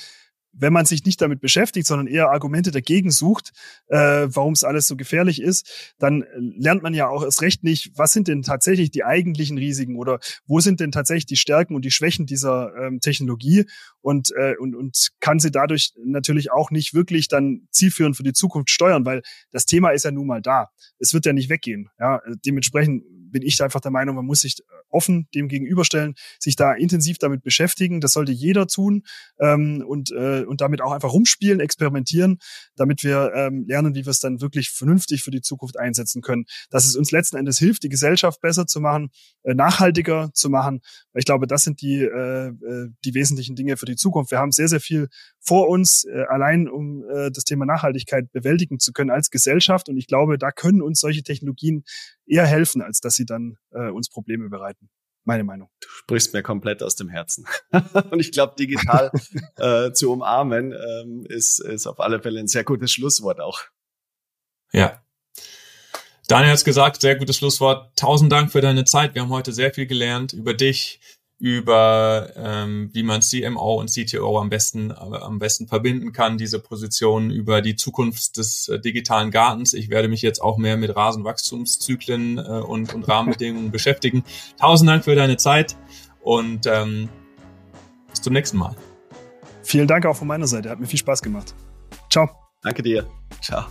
wenn man sich nicht damit beschäftigt, sondern eher Argumente dagegen sucht, äh, warum es alles so gefährlich ist, dann lernt man ja auch erst recht nicht, was sind denn tatsächlich die eigentlichen Risiken oder wo sind denn tatsächlich die Stärken und die Schwächen dieser ähm, Technologie und, äh, und, und kann sie dadurch natürlich auch nicht wirklich dann zielführend für die Zukunft steuern, weil das Thema ist ja nun mal da. Es wird ja nicht weggehen. Ja, dementsprechend bin ich einfach der Meinung, man muss sich offen dem gegenüberstellen, sich da intensiv damit beschäftigen. Das sollte jeder tun ähm, und, äh, und damit auch einfach rumspielen, experimentieren, damit wir ähm, lernen, wie wir es dann wirklich vernünftig für die Zukunft einsetzen können. Dass es uns letzten Endes hilft, die Gesellschaft besser zu machen, äh, nachhaltiger zu machen. Ich glaube, das sind die, äh, äh, die wesentlichen Dinge für die Zukunft. Wir haben sehr, sehr viel vor uns, äh, allein um äh, das Thema Nachhaltigkeit bewältigen zu können als Gesellschaft. Und ich glaube, da können uns solche Technologien eher helfen, als dass sie dann äh, uns Probleme bereiten. Meine Meinung. Du sprichst mir komplett aus dem Herzen. und ich glaube, digital äh, zu umarmen ähm, ist, ist auf alle Fälle ein sehr gutes Schlusswort auch. Ja. Daniel hat es gesagt, sehr gutes Schlusswort. Tausend Dank für deine Zeit. Wir haben heute sehr viel gelernt über dich, über ähm, wie man CMO und CTO am besten äh, am besten verbinden kann, diese Position über die Zukunft des äh, digitalen Gartens. Ich werde mich jetzt auch mehr mit Rasenwachstumszyklen äh, und, und Rahmenbedingungen beschäftigen. Tausend Dank für deine Zeit und ähm, bis zum nächsten Mal. Vielen Dank auch von meiner Seite. Hat mir viel Spaß gemacht. Ciao. Danke dir. Ciao.